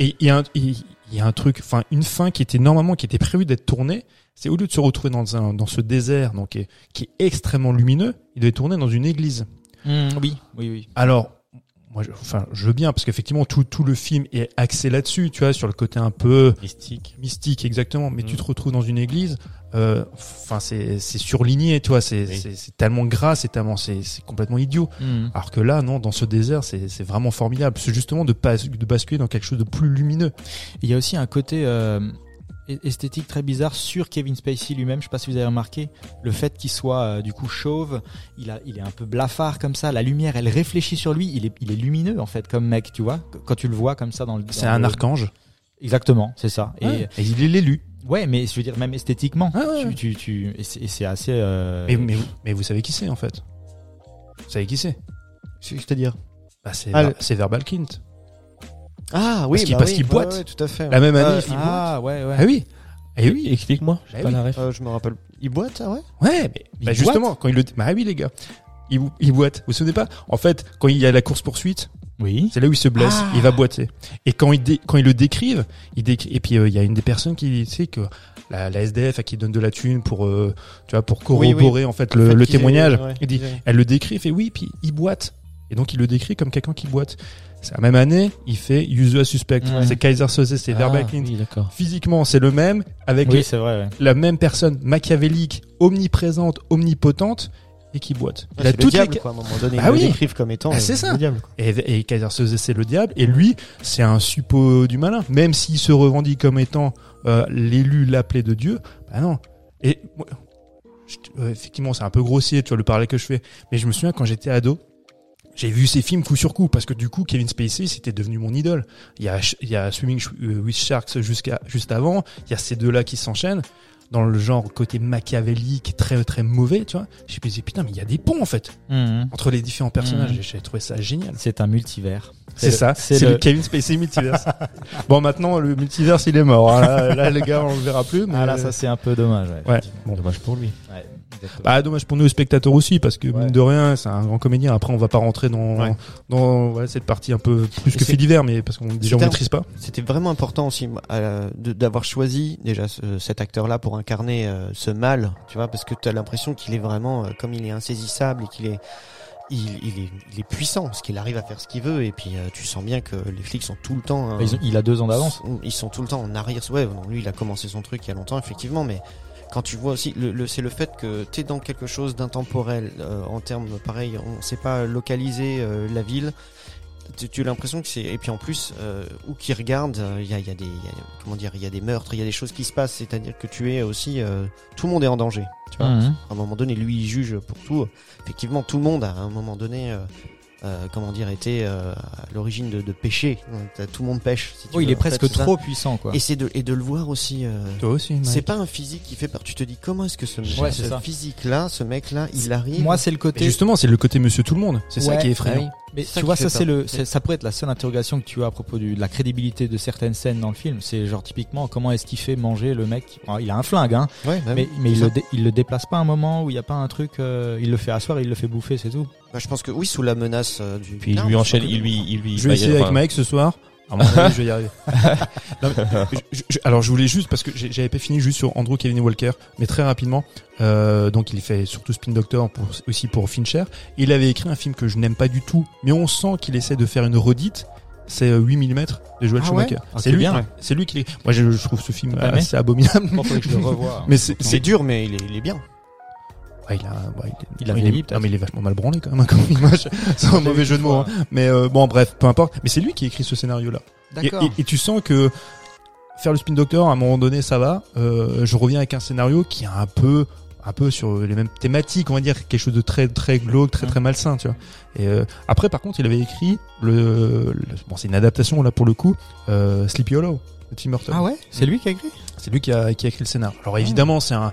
Et il y a un, il il y a un truc, enfin une fin qui était normalement qui était prévue d'être tournée, c'est au lieu de se retrouver dans un dans ce désert donc qui est, qui est extrêmement lumineux, il devait tourner dans une église. Hmm, Oui, oui, oui. Alors moi, je, enfin, je veux bien parce qu'effectivement tout tout le film est axé là-dessus, tu vois, sur le côté un peu Mystique. mystique exactement. Mais tu te retrouves dans une église, euh, enfin c'est c'est surligné, tu vois, c'est Oui. c'est c'est tellement gras, c'est tellement c'est c'est complètement idiot. Hmm. Alors que là, non, dans ce désert, c'est c'est vraiment formidable. C'est justement de pas de basculer dans quelque chose de plus lumineux. Il y a aussi un côté euh, esthétique très bizarre sur Kevin Spacey lui-même. Je sais pas si vous avez remarqué le fait qu'il soit euh, du coup chauve. Il a, il est un peu blafard comme ça. La lumière, elle réfléchit sur lui. Il est, il est lumineux en fait comme mec, tu vois. Qu- Quand tu le vois comme ça dans le. C'est un le- archange. Exactement, c'est ça. Et, et il est l'élu. Ouais, mais je veux dire même esthétiquement, Ah ouais, tu, tu, tu- et c'est assez. euh, Mais, mais, mais vous savez qui c'est en fait? Vous savez qui c'est? C'est-à-dire bah, C'est Ah, Ver- Verbal Kint. Ah oui, Parce qu'il- bah oui, ouais, boite. ouais, tout à fait. La même année, Ouais. il Ah ouais, ouais. Ah oui Eh oui Explique-moi. Bah J'ai pas oui. la ref. Euh, je me rappelle. Il boite, ah ouais? Ouais, mais Il bah, boite? justement, quand il le... Bah oui les gars, il, il boite. Vous vous souvenez pas? En fait, quand il y a la course-poursuite, Oui. c'est là où il se blesse, Ah. il va boiter. Et quand il, dé- quand il le décrivent, il décrit... et puis euh, il y a une des personnes qui sait que la, la SDF à qui donne de la thune pour, euh, tu vois, pour Oui, oui. corroborer en fait le, En fait, le qu'il est- témoignage. ouais, il dit, elle le décrit, il fait oui, puis il boite. Et donc il le décrit comme quelqu'un qui boite. C'est la même année, il fait Usual Suspect. Ouais. C'est Kaiser Soze, c'est Ah, oui. Physiquement, c'est le même, avec Oui, c'est vrai. ouais. la même personne machiavélique, omniprésente, omnipotente, et qui boite. Ah, Il a le toutes diable, ca- quoi, à un moment donné. Ah ils le oui. décrivent comme étant Ah, euh, c'est ça. le diable. quoi. Et, et Kaiser Soze, c'est le diable, et lui, c'est un suppôt du malin. Même s'il se revendique comme étant euh, l'élu, l'appelé de Dieu, bah non. Et euh, effectivement, c'est un peu grossier, tu vois, le parler que je fais. Mais je me souviens quand j'étais ado, j'ai vu ces films coup sur coup parce que du coup Kevin Spacey c'était devenu mon idole. Il y a il y a Swimming euh, with Sharks jusqu'à juste avant, il y a ces deux là qui s'enchaînent dans le genre côté machiavélique très très mauvais, tu vois. Je me disais putain mais il y a des ponts en fait Mhm. entre les différents personnages et j'ai trouvé ça génial. C'est un multivers. C'est ça, c'est le- le Kevin Spacey multiverse. bon maintenant le multiverse il est mort. hein. Là, là, les gars on le verra plus. Mais... Ah là, ça c'est un peu dommage. Ouais. ouais. Bon. Dommage pour lui. Ouais. Bah dommage pour nous les spectateurs aussi parce que Ouais. mine de rien c'est un grand comédien. Après on va pas rentrer dans Ouais. dans cette partie un peu plus que fait divers mais parce qu'on déjà on maîtrise pas. C'était vraiment important aussi euh, de- d'avoir choisi déjà ce- cet acteur-là pour incarner euh, ce mal, tu vois, parce que tu as l'impression qu'il est vraiment, euh, comme il est insaisissable et qu'il est il, il est, il est puissant parce qu'il arrive à faire ce qu'il veut et puis euh, tu sens bien que les flics sont tout le temps. euh, Ils ont- il a deux ans d'avance. Ils sont tout le temps en arrière. Ouais, non, lui, il a commencé son truc il y a longtemps, effectivement, mais quand tu vois aussi, le, le- c'est le fait que t'es dans quelque chose d'intemporel euh, en termes, pareil, on sait pas localiser euh, la ville. Tu, tu as l'impression que c'est et puis en plus euh, où qui regarde, euh, il y, a, il y a des, il y a- comment dire, il y a des meurtres, il y a des choses qui se passent. C'est-à-dire que tu es aussi, euh, tout le monde est en danger. Tu vois, Mhm. à un moment donné, lui, il juge pour tout. Effectivement, tout le monde à un moment donné. Euh, comment dire, été euh, à l'origine de, de péché. T'as- Tout le monde pêche. si tu Oh, il est En fait, presque c'est ça. trop puissant, quoi. Et c'est de et de le voir aussi. euh, Toi aussi, Mike. c'est pas un physique qui fait peur. Tu te dis comment est-ce que ce, Ouais, c'est ce ça. physique-là, ce mec-là, il arrive. Moi, c'est le côté. justement, c'est le côté Monsieur Tout le Monde. C'est ça Ouais, qui est Ah effrayant. Mais tu vois, ça c'est le, ça pourrait être la seule interrogation que tu as à propos du- de la crédibilité de certaines scènes dans le film. C'est genre typiquement comment est-ce qu'il fait manger le mec. Ah, Il a un flingue, hein. Ouais, bah oui. Mais, mais il le, ça. dé- il le déplace pas un moment où il y a pas un truc. euh, il le fait asseoir, il le fait bouffer, c'est tout. Bah, je pense que oui, sous la menace euh, du. Puis il lui enchaîne, il lui, il lui. Je vais bah, essayer enfin, avec Mike ce soir. À mon avis, je vais y arriver. Non, mais, je- je- alors, je voulais juste parce que j'avais pas fini juste sur Andrew Kevin Walker, mais très rapidement. Euh, donc, il fait surtout Spin Doctor pour, aussi pour Fincher. Il avait écrit un film que je n'aime pas du tout, mais on sent qu'il essaie de faire une redite. C'est euh, 8 mm de Joel Ah Schumacher. ouais? Ah, c'est lui, bien. c'est lui qui. Moi, je, je trouve ce film assez abominable. Il faudrait que je le revoie. Mais c'est, dur, mais il est, il est bien. Ah, il a, bah, il, est- Il a il vieilli, est, non, mais il est vachement mal branlé quand même, hein, comme image. C'est un mauvais jeu de mots. hein. Mais euh, bon, bref, peu importe. Mais c'est lui qui écrit ce scénario-là. Et, D'accord. et- et tu sens que faire le spin doctor, à un moment donné, ça va. Euh, je reviens avec un scénario qui est un peu, un peu sur les mêmes thématiques, on va dire quelque chose de très, très glauque, très, très malsain, tu vois. Et euh, après, par contre, il avait écrit le, le- bon, c'est une adaptation là pour le coup, euh, Sleepy Hollow de Tim Burton. Ah ouais? C'est lui qui a écrit? C'est lui qui a, qui a écrit le scénar. Alors évidemment, c'est un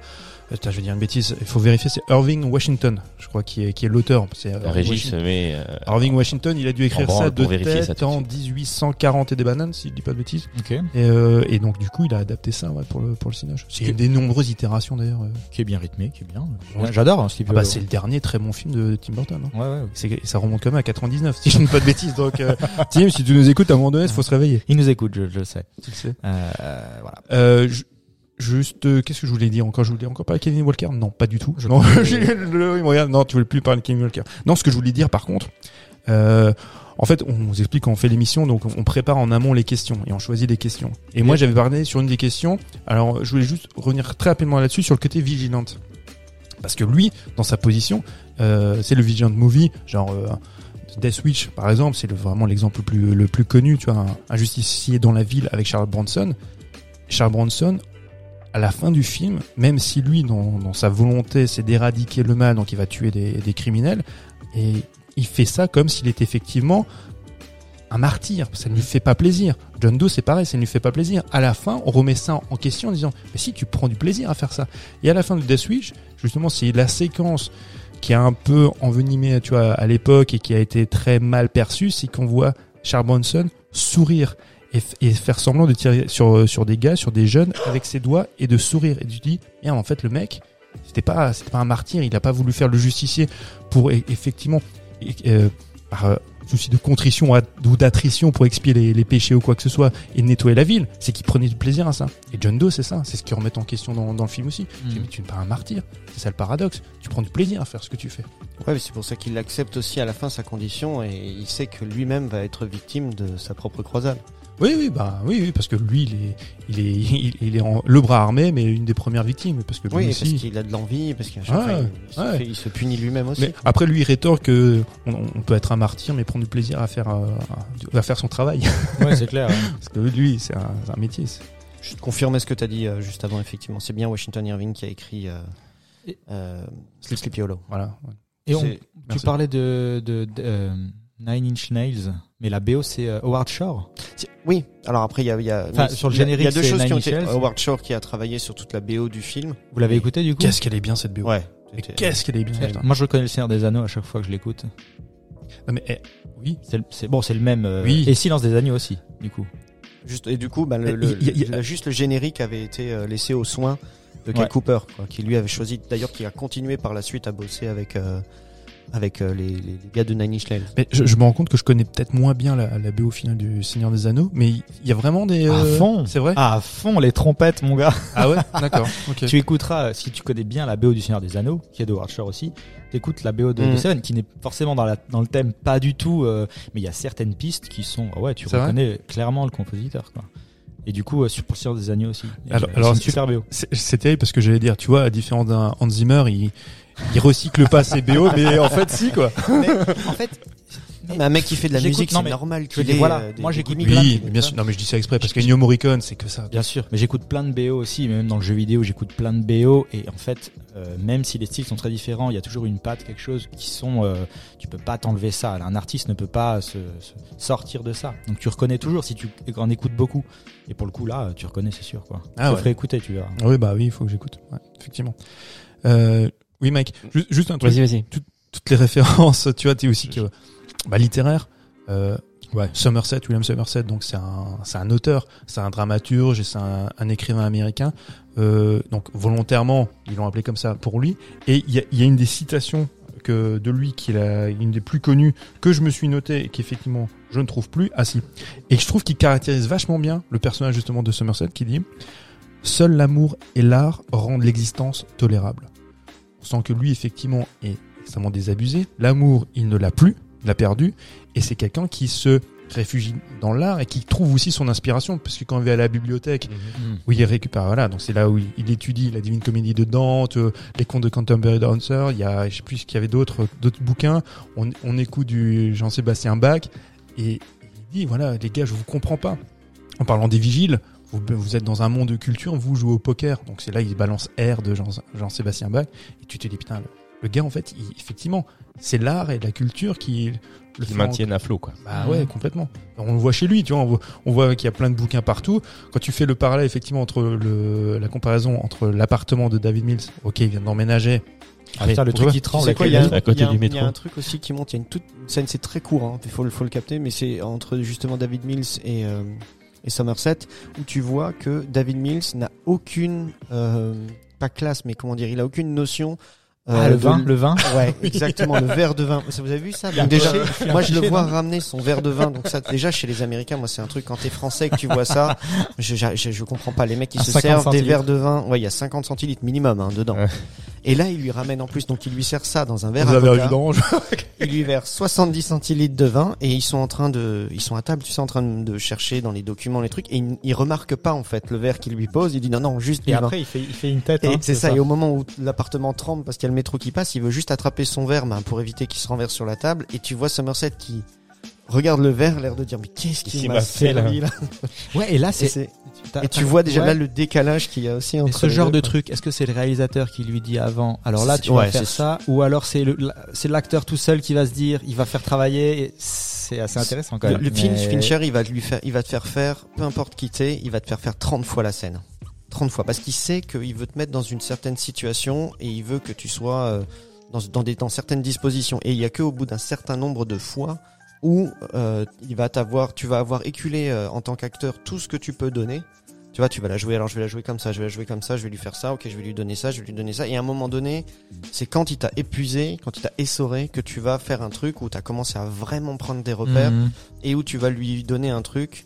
Attends, je vais dire une bêtise. Il faut vérifier. C'est Irving Washington, je crois, qui est, qui est l'auteur. C'est euh, Régis Washington. met. euh, Irving Washington, il a dû écrire ça de ça tête de en suite. 1840 et des bananes, si je dis pas de bêtises. Ok. Et, euh, et donc du coup, il a adapté ça ouais, pour le pour le cinéma. C'est une des nombreuses itérations d'ailleurs. euh. Qui est bien rythmé, qui est bien. Ouais. J'adore hein, Sleepy Ah bah c'est le dernier très bon film de Tim Burton. hein. Ouais, ouais. C'est et ça remonte quand même à 99, si je ne dis pas de bêtises. Donc euh, Tim, si tu nous écoutes, à un moment donné, il faut se réveiller. Il nous écoute, je, je le sais. Tu le sais. Euh, voilà. Euh, ju- juste, euh, qu'est-ce que je voulais dire encore? Je voulais encore parler de Kevin Walker? Non, pas du tout. Je non, le-. Non, tu voulais plus parler de Kevin Walker. Non, ce que je voulais dire, par contre, euh, en fait, on vous explique quand on fait l'émission, donc on prépare en amont les questions et on choisit des questions. Et moi, j'avais parlé sur une des questions. Alors, je voulais juste revenir très rapidement là-dessus sur le côté vigilante, parce que lui, dans sa position, euh, c'est le vigilant movie, genre. Death Witch, par exemple, c'est le- vraiment l'exemple le plus, le plus connu, tu vois, un, un justicier dans la ville avec Charles Bronson. Charles Bronson, à la fin du film, même si lui, dans, sa volonté, c'est d'éradiquer le mal, donc il va tuer des, des criminels, et il fait ça comme s'il était effectivement un martyr. Ça ne lui fait pas plaisir. John Doe, c'est pareil, ça ne lui fait pas plaisir. À la fin, on remet ça en question en disant, mais si, tu prends du plaisir à faire ça. Et à la fin de Death Wish, justement, c'est la séquence qui a un peu envenimé, tu vois, à l'époque et qui a été très mal perçue, c'est qu'on voit Charles Bronson sourire et, faire semblant de tirer sur, sur des gars, sur des jeunes, avec ses doigts et de sourire. Et tu te dis, merde, en fait, le mec, c'était pas, c'était pas un martyr, il a pas voulu faire le justicier pour effectivement, euh, par euh, souci de contrition ou d'attrition pour expier les, les péchés ou quoi que ce soit et nettoyer la ville, c'est qu'il prenait du plaisir à ça. Et John Doe, c'est ça, c'est ce qu'ils remettent en question dans, dans le film aussi. Mm. C'est, Mais tu n'es pas un martyr, c'est ça le paradoxe. Tu prends du plaisir à faire ce que tu fais. Ouais, mais c'est pour ça qu'il accepte aussi à la fin sa condition et il sait que lui-même va être victime de sa propre croisade. Oui, oui, bah oui, oui, parce que lui, il est, il est, il, il est en, le bras armé, mais une des premières victimes, parce que lui Oui, parce qu'il a de l'envie, parce chaque Ouais, il, il se ouais. fait- il se punit lui-même aussi. Mais après, lui, il rétorque que on, on peut être un martyr, mais prendre du plaisir à faire, euh, à faire son travail. Ouais, c'est clair. Parce que lui, c'est un, un métier. Je te confirmais ce que tu as dit euh, juste avant, effectivement. C'est bien Washington Irving qui a écrit euh, euh, Sleepy Hollow. Voilà. ouais. Et on, tu parlais de, de, de, euh, Nine Inch Nails, mais la BO c'est euh, Howard Shore. Oui, alors après, il y a, y a, Enfin, mais sur le il y a- générique, il y a deux choses qui ont Nine été. Howard Shore qui a travaillé sur toute la BO du film. Vous l'avez Oui. écouté du coup? Qu'est-ce qu'elle est bien cette BO. Ouais. Qu'est-ce qu'elle est bien. Putain. Moi je reconnais le Seigneur des Anneaux à chaque fois que je l'écoute. Non, mais, eh, oui. C'est bon, c'est le même. euh, Oui. Et Silence des Agneaux aussi, du coup. Juste, et du coup, bah, le, le- il y a- il y a- le- juste le générique avait été euh, laissé aux soins de Cal Ouais. Cooper, quoi, qui lui avait choisi, d'ailleurs, qui a continué par la suite à bosser avec euh, avec euh, les, les, les gars de Nine Inch Nails. Mais je, je me rends compte que je connais peut-être moins bien la, la BO finale du Seigneur des Anneaux, mais il y a vraiment des. À euh, fond. C'est vrai. Ah, à fond les trompettes, mon gars. Ah ouais. D'accord. Ok. Tu écouteras, si tu connais bien la BO du Seigneur des Anneaux, qui est de Watcher aussi, t'écoutes la BO de, Mm. de Seven, qui n'est forcément dans, la, dans le thème pas du tout, euh, mais il y a certaines pistes qui sont, ah ouais, tu reconnais clairement le compositeur, quoi. Et du coup, euh, sur pour Seigneur des Agneaux aussi. Alors- euh, alors, c'est super BO. C'est c'est terrible parce que j'allais dire, tu vois, à différence d'un Hans Zimmer, il, il recycle pas ses BO, mais en fait, si quoi. Mais, en fait, mais un mec qui fait de la musique, non, c'est mais normal qu'il ait voilà, euh, des- moi, j'écoute Oui, bien sûr. Non, mais je dis ça exprès parce qu'Ennio Morricone, c'est que ça. Bien sûr, mais j'écoute plein de BO aussi, même dans le jeu vidéo, j'écoute plein de BO et en fait, euh, même si les styles sont très différents, il y a toujours une patte, quelque chose qui sont, euh, tu peux pas t'enlever ça. Un artiste ne peut pas se, se sortir de ça. Donc tu reconnais toujours si tu en écoutes beaucoup. Et pour le coup là, tu reconnais, c'est sûr quoi. Ah ouais. écouter, tu verras. Ah oui, bah oui, il faut que j'écoute. Ouais, effectivement. Euh, oui, Mike. ju- Juste un truc. Vas-y, vas-y. Toutes les références, tu vois, t'es aussi que, bah, littéraire. Euh, Ouais. Somerset, William Somerset, donc c'est un, c'est un auteur, c'est un dramaturge et c'est un, un écrivain américain. Euh, donc volontairement, ils l'ont appelé comme ça pour lui. Et il y a, il y a une des citations que de lui qui est la- une des plus connues que je me suis noté et qu'effectivement je ne trouve plus. Ah si. Et je trouve qu'il caractérise vachement bien le personnage justement de Somerset qui dit Seul l'amour et l'art rendent l'existence tolérable. Sent que lui effectivement est extrêmement désabusé. L'amour, il ne l'a plus, il l'a perdu. Et c'est quelqu'un qui se réfugie dans l'art et qui trouve aussi son inspiration. Parce que quand il va à la bibliothèque où il récupère voilà donc c'est là où il, il étudie la Divine Comédie de Dante euh, les contes de Canterbury Dancer. Il y a je sais plus qu'il y avait d'autres d'autres bouquins. On, on écoute du Jean-Sébastien Bach. Et il dit voilà les gars je vous comprends pas. En parlant des vigiles vous, vous êtes dans un monde de culture vous jouez au poker donc c'est là il balance R de Jean- Jean-Sébastien Bach et tu te dis putain le, le gars en fait il- effectivement c'est l'art et la culture qui le Qui maintiennent à flot, quoi. bah ouais, complètement. On le voit chez lui, tu vois. On voit, on voit qu'il y a plein de bouquins partout. Quand tu fais le parallèle, effectivement, entre le, la comparaison entre l'appartement de David Mills, ok, il vient d'emménager. Ah, putain, le truc qui tremble quoi, il y, a, lettres. à côté il y a un- du il y métro. a un truc aussi qui monte. Il y a une toute une scène, c'est très court. hein, Il faut, le- faut le capter, mais c'est entre justement David Mills et, euh, et Somerset où tu vois que David Mills n'a aucune, euh, pas classe, mais comment dire, il a aucune notion. Euh, Ah, le de- vin, le vin. Ouais, exactement, le verre de vin. Ça, vous avez vu ça Donc déjà, moi je le vois ramener son verre de vin. Donc ça, déjà chez les Américains, moi c'est un truc quand t'es français que tu vois ça, je, je, je, comprends pas. Les mecs À se 50 servent des verres de vin, ouais, il y a 50 centilitres minimum hein, dedans. Ouais. Et là, il lui ramène en plus, donc il lui sert ça dans un verre Vous à avez un. Il lui verse 70 centilitres de vin et ils sont en train de, ils sont à table, tu sais, en train de chercher dans les documents les trucs et il, il remarque pas en fait le verre qu'il lui pose. Il dit non non juste Et vin. après, il fait, il fait une tête. Et hein, c'est ça. Et au moment où l'appartement tremble parce qu'il y a le métro qui passe, il veut juste attraper son verre ben, pour éviter qu'il se renverse sur la table. Et tu vois Somerset qui regarde le verre, l'air de dire mais qu'est-ce qu'il m'a fait, là Ouais, et là, c'est. et tu vois déjà ouais. là le décalage qu'il y a aussi Et entre ce genre deux, de quoi. truc, est-ce que c'est le réalisateur qui lui dit avant Alors là, tu vas ouais, faire ça, ou alors c'est c'est l'acteur tout seul qui va se dire, il va faire travailler. et C'est assez intéressant quand même. le film Mais- Fincher, il va lui faire, il va te faire faire, peu importe qui t'es, il va te faire faire 30 fois la scène. 30 fois. Parce qu'il sait qu'il veut te mettre dans une certaine situation et il veut que tu sois euh, dans, dans, des, dans certaines dispositions. Et il y a que au bout d'un certain nombre de fois où euh, il va t'avoir, tu vas avoir éculé euh, en tant qu'acteur tout ce que tu peux donner. Tu vois, tu vas la jouer, alors je vais la jouer comme ça, je vais la jouer comme ça, je vais lui faire ça, ok, je vais lui donner ça, je vais lui donner ça. Et à un moment donné, c'est quand il t'a épuisé, quand il t'a essoré, que tu vas faire un truc où tu as commencé à vraiment prendre des repères Mhm. et où tu vas lui donner un truc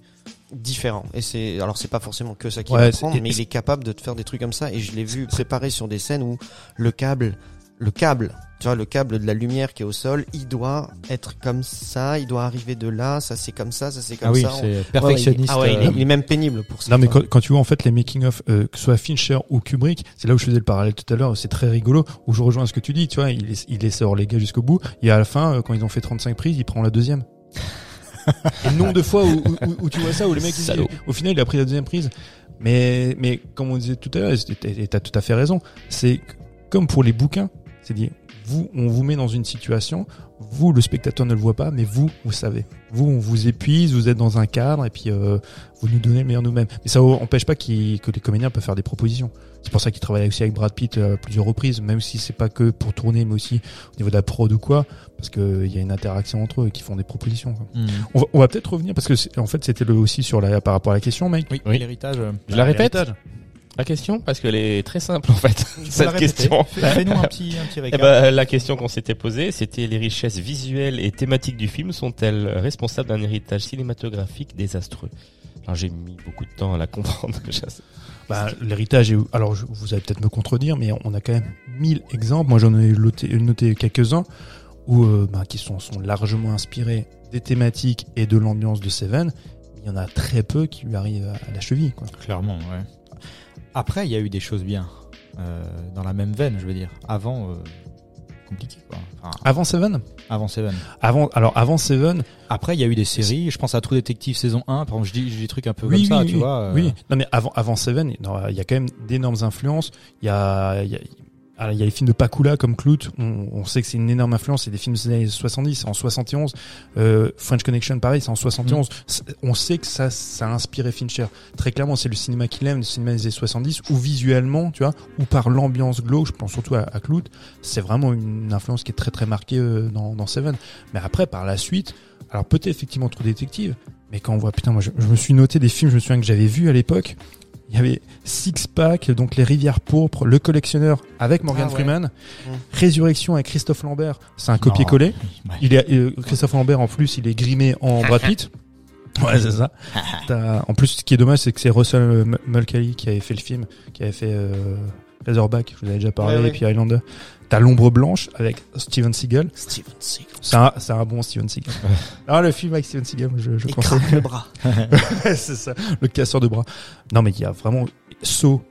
différent. Et c'est alors c'est pas forcément que ça qu'il Ouais, va prendre, mais il est capable de te faire des trucs comme ça. Et je l'ai vu préparer sur des scènes où le câble, le câble, tu vois, le câble de la lumière qui est au sol, il doit être comme ça, il doit arriver de là, ça c'est comme ça, ça c'est comme Ah oui, ça. c'est Ouais, ouais, perfectionniste. il, ah ouais, il, est, euh, il est même pénible pour ça. Non mais quand, quand tu vois en fait les making of euh, que ce soit Fincher ou Kubrick, c'est là où je faisais le parallèle tout à l'heure, c'est très rigolo où je rejoins ce que tu dis, tu vois, il, il les sort les gars jusqu'au bout et à la fin euh, quand ils ont fait 35 prises, il prend la deuxième. et le nombre de fois où, où, où- où tu vois ça où le mec il au final il a pris la deuxième prise. Mais mais comme on disait tout à l'heure et t'as tout à fait raison, c'est comme pour les bouquins, c'est dit vous on vous met dans une situation, vous le spectateur ne le voit pas mais vous vous savez. Vous on vous épuise, vous êtes dans un cadre et puis euh, vous nous donnez le meilleur nous-mêmes. Mais ça empêche pas qu'il- que les comédiens peuvent faire des propositions. C'est pour ça qu'ils travaillent aussi avec Brad Pitt euh, à plusieurs reprises, même si c'est pas que pour tourner, mais aussi au niveau de la prod ou quoi, parce que il y a une interaction entre eux et qu'ils font des propositions. quoi. mhm. On va, on va peut-être revenir parce que en fait c'était le aussi sur la par rapport à la question, mec. Oui, Oui. l'héritage. euh, Je la répète La question, parce qu'elle est très simple en fait, cette question. Fais- Fais-nous un petit, un petit Eh récap. ben, la question qu'on s'était posée, c'était les richesses visuelles et thématiques du film sont-elles responsables d'un héritage cinématographique désastreux? Alors j'ai mis beaucoup de temps à la comprendre. Bah, l'héritage est, alors je- vous allez peut-être me contredire, mais on a quand même mille exemples. Moi, j'en ai noté, noté quelques-uns où, euh, bah, qui sont, sont largement inspirés des thématiques et de l'ambiance de Seven. Il y en a très peu qui lui arrivent à, à la cheville, quoi. Clairement, ouais. Après, il y a eu des choses bien. euh, dans la même veine, je veux dire. Avant, euh, compliqué, quoi. Enfin, Avant Seven? avant Seven. Avant, alors, avant Seven, Après, il y a eu des séries. Je pense à True Detective saison 1. Par exemple, je dis, je dis des trucs un peu oui, comme ça, oui, tu vois. euh, oui. Non, mais avant, avant Seven, il y a quand même d'énormes influences. Il y a, il y a, alors, il y a les films de Pakula comme Clout. On, on sait que c'est une énorme influence. C'est des films des années 70, c'est en 71. Euh, French Connection, pareil, c'est en 71. C'est- On sait que ça, ça a inspiré Fincher. Très clairement, c'est le cinéma qu'il aime, le cinéma des années 70, ou visuellement, tu vois, ou par l'ambiance glauque. Je pense surtout à, à Clout. C'est vraiment une influence qui est très très marquée euh, dans, dans Seven. Mais après, par la suite, alors peut-être effectivement trop détective, mais quand on voit, putain, moi je, je me suis noté des films, je me souviens que j'avais vu à l'époque. Il y avait Six Pack, donc Les Rivières Pourpres, Le Collectionneur avec Morgan Ah ouais. Freeman, Mm. Résurrection avec Christophe Lambert, c'est un copier-coller. Ouais. Il est, euh, Christophe Lambert en plus, il est grimé en Brad Pitt. Ouais, c'est ça. En plus, ce qui est dommage, c'est que c'est Russell Mulcahy qui avait fait le film, qui avait fait euh, Razorback, je vous avais déjà parlé, Ouais, ouais. et puis Highlander. T'as L'ombre blanche avec Steven Seagal. Steven Seagal. C'est un, c'est un bon Steven Seagal. ah, le film avec Steven Seagal, je, je Il conseille. le bras. c'est ça, le casseur de bras. Non, mais il y a vraiment saut.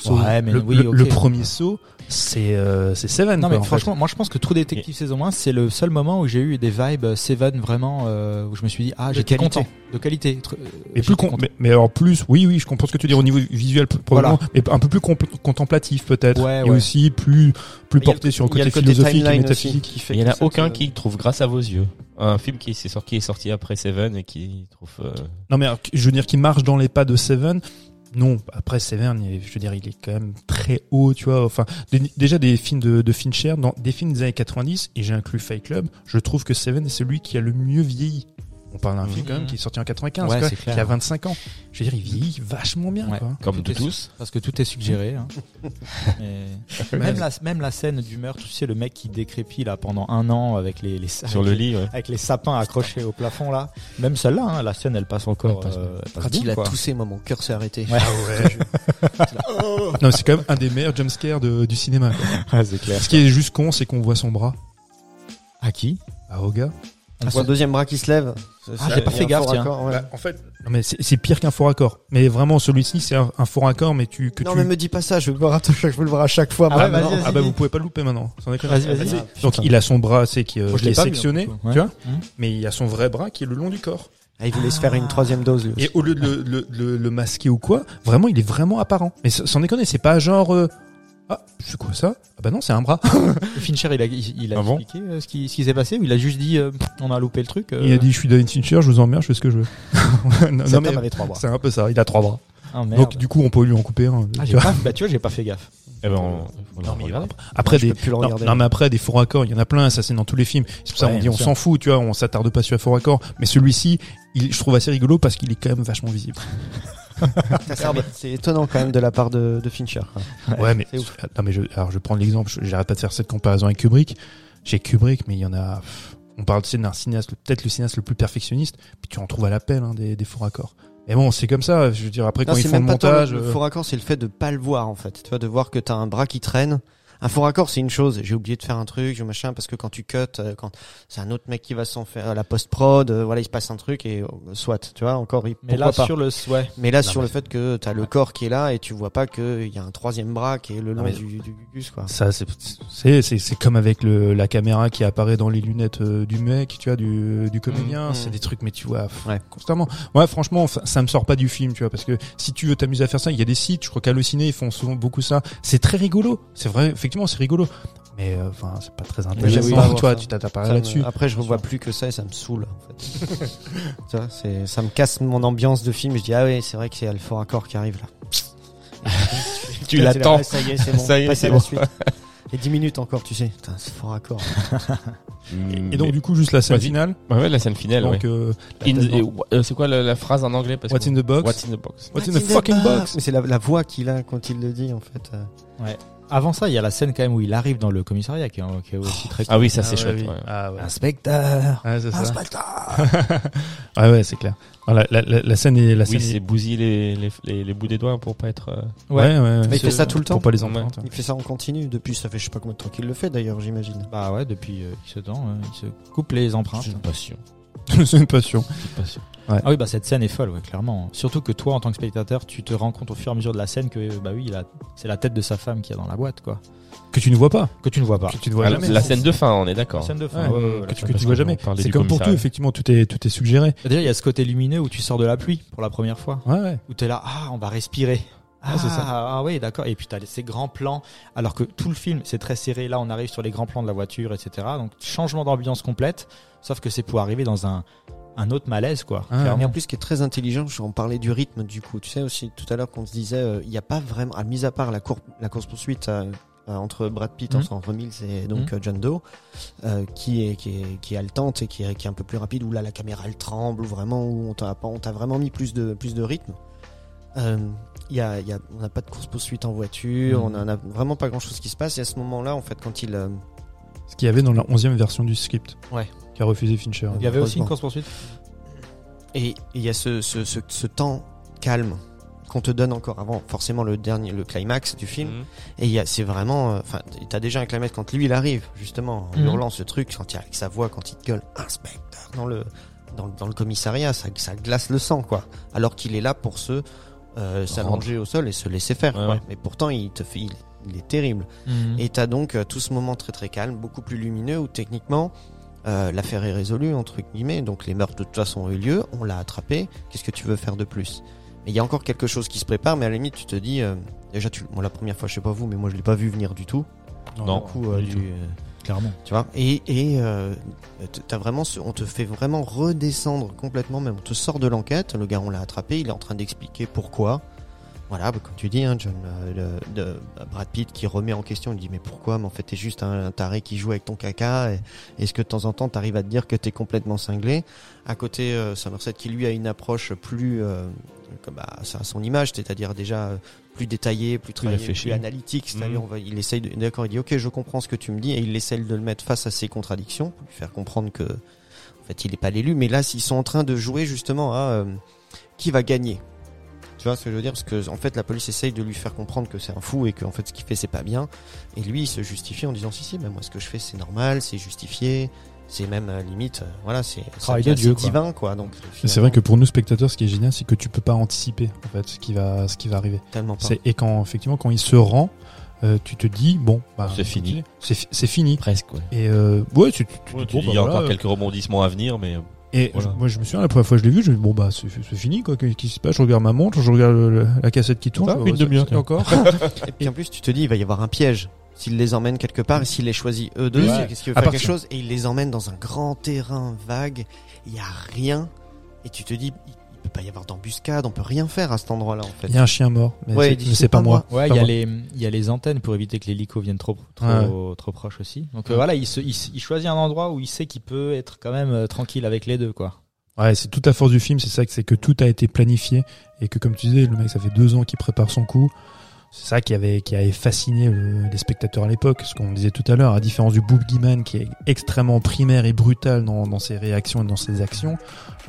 Saut. Ouais, mais le, oui, le- premier saut, c'est euh, c'est Seven. Non quoi, mais fait. franchement, moi je pense que True Detective saison 1, c'est le seul moment où j'ai eu des vibes euh, Seven vraiment où je me suis dit ah j'étais content de qualité. Euh, Mais plus con- content. mais, mais alors plus, oui, oui, je comprends ce que tu dis au niveau visuel, probablement, mais un peu plus contemplatif peut-être, Ouais, et ouais. aussi plus plus porté sur le côté le côté philosophique et métaphysique. qui fait Il y en a aucun te- qui trouve grâce à vos yeux. Un film qui, est sorti, qui est sorti après Seven et qui trouve... euh, Non mais alors, je veux dire qu'il marche dans les pas de Seven. Non, après est- je veux dire, il est quand même très haut, tu vois. Enfin, dé- déjà des films de, de Fincher, dans des films des années 90, et j'ai inclus Fight Club. Je trouve que Seven est celui qui a le mieux vieilli. On parle d'un film quand même qui est sorti en 95, Ouais, quoi, c'est clair. qui a 25 ans. Je veux dire, il vieillit vachement bien, Ouais. quoi. comme Tout tous. Parce que tout est suggéré. Hein. Et même, la, même la scène du meurtre, tu sais, le mec qui décrépit là pendant un an avec les, les Sur le avec les- lit, ouais. avec les sapins accrochés au plafond là. Même celle-là, hein, la scène elle passe encore. Elle passe euh, elle passe Quand bien, il a quoi. toussé, moi, mon cœur s'est arrêté. Ouais. Non, c'est quand même un des meilleurs jumpscares de, du cinéma. quoi. Ouais, c'est clair. Ce qui est juste con, c'est qu'on voit son bras. À qui? Ah, au gars. On voit le deuxième bras qui se lève. Ah, j'ai pas fait gaffe, tiens. raccord, ouais. Bah, en fait, non, mais c'est c'est pire qu'un faux raccord. Mais vraiment, celui-ci, c'est un, un faux raccord, mais tu, que non, tu... mais me dis pas ça, je veux le voir à, je veux le voir à chaque fois. Ah ouais, vas-y. Ah bah vous pouvez pas le louper maintenant. Sans déconner. Vas-y, vas-y. Ah, Donc il a son bras, c'est qui, euh, je l'ai sectionné, tu vois. Mmh. Mais il a son vrai bras qui est le long du corps. Ah, il voulait se faire une troisième dose, lui. aussi. Et au lieu de le, le, le- le masquer ou quoi, vraiment il est vraiment apparent. Mais sans déconner, c'est pas genre euh, ah c'est quoi ça? Ah bah non, c'est un bras. Fincher, il a, il, il a Ah bon expliqué euh, ce qui, ce qui s'est passé ou il a juste dit euh, on a loupé le truc. euh, Il a dit je suis David Fincher, je vous emmerde, je fais ce que je veux. non, non, mais avait trois bras. c'est un peu ça. Il a trois bras. Ah. Donc du coup on peut lui en couper un. ah, tu vois. pas, bah tu vois, j'ai pas fait gaffe. Eh ben, on, on Non, mais. Après des non, mais après des faux raccords, il y en a plein, ça c'est dans tous les films. C'est pour ça qu'on dit on s'en fout, tu vois, on s'attarde pas sur les faux raccords. Mais celui-ci, il, je trouve assez rigolo parce qu'il est quand même vachement visible. C'est étonnant quand même de la part de, de Fincher. Ouais, mais non mais je, alors je vais prendre l'exemple. J'arrête pas de faire cette comparaison avec Kubrick. J'ai Kubrick, mais il y en a. On parle tu sais, d'un cinéaste, peut-être le cinéaste le plus perfectionniste, puis tu en trouves à l'appel hein, des, des faux raccords. Mais bon, c'est comme ça. Je veux dire, après Non, quand ils font le montage, le, le euh, faux raccord, c'est le fait de pas le voir en fait. Tu vois, de voir que t'as un bras qui traîne. Un faux raccord, c'est une chose. J'ai oublié de faire un truc, je machin, parce que quand tu cut, euh, quand c'est un autre mec qui va s'en faire euh, la post prod, voilà, il se passe un truc et euh, soit, tu vois, encore, il, Mais là pas. sur le ouais. Mais là, Non, sur mais le fait que t'as le corps qui est là et tu vois pas qu'il y a un troisième bras qui est le long mais- du, du gugus, quoi. ça c'est c'est c'est comme avec le la caméra qui apparaît dans les lunettes euh, du mec, tu vois, du du comédien. Mhm. C'est des trucs, mais tu vois, Ouais. constamment. Ouais, franchement, ça, ça me sort pas du film, tu vois, parce que si tu veux t'amuser à faire ça, il y a des sites. Je crois qu'Halluciné ils font souvent beaucoup ça. C'est très rigolo. C'est vrai, effectivement, c'est rigolo. Mais euh, enfin, c'est pas très intéressant. Toi, ça. tu me- là-dessus. Après, je revois plus que ça et ça me saoule, en fait. tu vois, c'est, ça me casse mon ambiance de film. Je dis, ah ouais, c'est vrai que c'est le faux raccord qui arrive là. Tu l'attends. là, Ça y est, c'est bon. Ça y est, c'est bon. Et 10 minutes encore, tu sais. Putain, c'est fort raccord. Et donc du coup juste la scène Vas-y. finale. ouais, la scène finale, ouais. Euh, euh, c'est quoi la, la phrase en anglais parce What's que- in the box? What's in the box What's in the fucking box? Mais c'est la, la voix qu'il a quand il le dit, en fait. euh. Avant ça, il y a la scène quand même où il arrive dans le commissariat qui est, qui est aussi très Ah oui, ça c'est Ah ouais, chouette. oui. ouais. Ah ouais. Inspecteur. Ah, c'est ça. ah ouais, c'est clair. Alors, la, la, la scène est la scène Oui, est- c'est bousiller les, les, les, les bouts des doigts pour pas être. euh, Ouais, ouais, ouais. Mais il fait ça tout le temps. Pour pas les. Il fait ça en continu depuis, ça fait je sais pas combien de temps qu'il le fait d'ailleurs, j'imagine. Bah ouais, depuis euh, ce temps, euh, il se coupe les empreintes. C'est une passion. c'est une passion. Une passion. Ah oui, bah cette scène est folle, ouais, clairement. Surtout que toi, en tant que spectateur, tu te rends compte au fur et à mesure de la scène que bah oui, c'est la tête de sa femme qui est dans la boîte, quoi. Que tu ne vois pas. Que tu ne vois pas. Que tu ne vois Ah, jamais. la scène de fin, on est d'accord. Scène de fin. Ouais, ouais, ouais, ouais, que la tu, scène que de tu fin. vois jamais. C'est comme pour tout, effectivement, tout est, tout est suggéré. Déjà, il y a ce côté lumineux où tu sors de la pluie pour la première fois. Ouais, ouais. Où t'es là, ah, on va respirer. Ah, Ah, c'est ça. ah oui, d'accord. Et puis t'as ces grands plans, alors que tout le film c'est très serré. Là, on arrive sur les grands plans de la voiture, etc. Donc changement d'ambiance complète. Sauf que c'est pour arriver dans un un autre malaise, quoi. Ah. Et en plus, qui est très intelligent, on parlait du rythme du coup. Tu sais aussi tout à l'heure qu'on se disait, euh, il n'y a pas vraiment, à mis à part la, cour- la course poursuite entre Brad Pitt, Mhm. entre Mills et donc euh, John Doe, euh, qui est qui est qui est haletante et qui est, qui est un peu plus rapide. Où là, la caméra elle tremble, ou vraiment où on t'a pas- on t'a vraiment mis plus de plus de rythme. Euh, il y a, y a, on n'a pas de course poursuite en voiture, on en a vraiment pas grand chose qui se passe. Et à ce moment-là, en fait, quand il euh, Ce qu'il y avait dans la onzième version du script. Ouais. Qui a refusé Fincher. Il y avait aussi une Heureusement. course poursuite. Et il y a ce, ce, ce, ce temps calme qu'on te donne encore avant forcément le dernier le climax du film Mhm. et il y a c'est vraiment euh, enfin t'as déjà un climax quand lui il arrive justement en Mhm. hurlant ce truc quand il avec sa voix quand il te gueule inspecteur dans le dans, le- dans le commissariat ça, ça glace le sang quoi alors qu'il est là pour se euh, s'allonger au sol et se laisser faire Ouais, quoi. ouais. mais pourtant il te fait il, il est terrible Mhm. et t'as donc euh, tout ce moment très très calme, beaucoup plus lumineux où techniquement euh, l'affaire est résolue entre guillemets. Donc les meurtres de toute façon ont eu lieu, on l'a attrapé. Qu'est-ce que tu veux faire de plus? Mais il y a encore quelque chose qui se prépare, mais à la limite tu te dis euh, déjà tu moi la première fois je sais pas vous, mais moi je l'ai pas vu venir du tout. Non, Du coup, du tu vois et et euh, t'as vraiment ce- on te fait vraiment redescendre complètement même on te sort de l'enquête. Le gars on l'a attrapé il est en train d'expliquer pourquoi. Voilà bah, comme tu dis hein, John euh, de Brad Pitt qui remet en question il dit mais pourquoi? Mais en fait t'es juste un, taré qui joue avec ton caca est-ce que de temps en temps t'arrives à te dire que t'es complètement cinglé? À côté euh, Somerset qui lui a une approche plus comme bah, a son image c'est-à-dire déjà plus détaillée plus travaillée plus, analytique. C'est-à-dire Mhm. il essaye de, d'accord il dit ok je comprends ce que tu me dis et il essaye de le mettre face à ses contradictions pour lui faire comprendre que en fait il est pas l'élu mais là ils sont en train de jouer justement à euh, qui va gagner. Tu vois ce que je veux dire? Parce que en fait la police essaye de lui faire comprendre que c'est un fou et que en fait ce qu'il fait c'est pas bien. Et lui il se justifie en disant si si mais moi ce que je fais c'est normal c'est justifié c'est même euh, limite euh, voilà c'est ça Travail devient de Dieu, assez quoi. divin quoi donc C'est vrai que pour nous spectateurs, ce qui est génial, c'est que tu peux pas anticiper en fait ce qui va, ce qui va arriver. tellement pas Et quand effectivement quand il se rend, euh, tu te dis bon, bah, C'est fini. C'est fi- c'est fini. Presque, ouais. Et euh, ouais, tu, tu, tu Ouais, te tu dis, il y a bah, encore quelques rebondissements à venir, mais Et Voilà. je- moi, je me souviens la première fois que je l'ai vu, je me dis bon bah c'est fini quoi, qu'est-ce qui se passe? Je regarde ma montre, je regarde le- la cassette qui tourne. Ah, je une demi-heure, encore. et puis en plus tu te dis il va y avoir un piège s'il les emmène quelque part et s'il les choisit eux deux c'est- qu'est-ce qu'il veut À faire quelque chose? Et il les emmène dans un grand terrain vague il y a rien et tu te dis il, peut pas y avoir d'embuscade on peut rien faire à cet endroit là en fait Il y a un chien mort, mais Ouais, c'est- pas pas moi. Ouais, il y a moi. les il y a les antennes pour éviter que l'hélico vienne trop trop Ouais. trop proche aussi. Donc euh, voilà, il, se, il, s- il choisit un endroit où il sait qu'il peut être quand même euh, tranquille avec les deux quoi. Ouais, c'est toute la force du film, c'est ça, que c'est que tout a été planifié et que comme tu disais, le mec, ça fait deux ans qu'il prépare son coup. C'est ça qui avait, qui avait fasciné le- les spectateurs à l'époque, ce qu'on disait tout à l'heure, à différence du Boogeyman qui est extrêmement primaire et brutal dans, dans ses réactions et dans ses actions,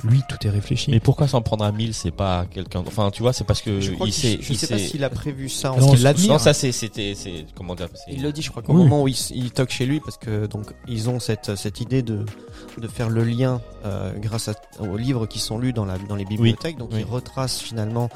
lui, tout est réfléchi. mais pourquoi s'en prendre à 1000 C'est pas quelqu'un. Enfin, tu vois, c'est parce que je crois il sait. je il sais pas sait- s'il a prévu ça en Non, fait. il l'admire. Non, ça c'est c'était c'est comment dire c'est- Il le dit, je crois qu'au Oui. moment où il, il toque chez lui, parce que donc ils ont cette cette idée de de faire le lien euh, grâce à, aux livres qui sont lus dans la dans les bibliothèques, donc Oui. ils retracent finalement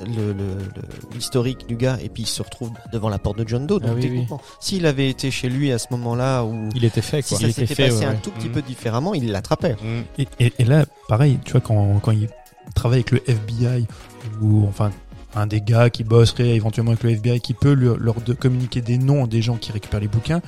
le le- le- l'historique du gars et puis il se retrouve devant la porte de John Doe. Donc Ah oui, techniquement, s'il avait été chez lui à ce moment-là où Il était fait si quoi. ça il était s'était passé ouais, un tout petit Mhm. peu différemment, il l'attrapait. Mm. Et, et, et là, pareil, tu vois, quand, quand il travaille avec le FBI, ou enfin un des gars qui bosserait éventuellement avec le FBI, qui peut leur, leur de- communiquer des noms des gens qui récupèrent les bouquins,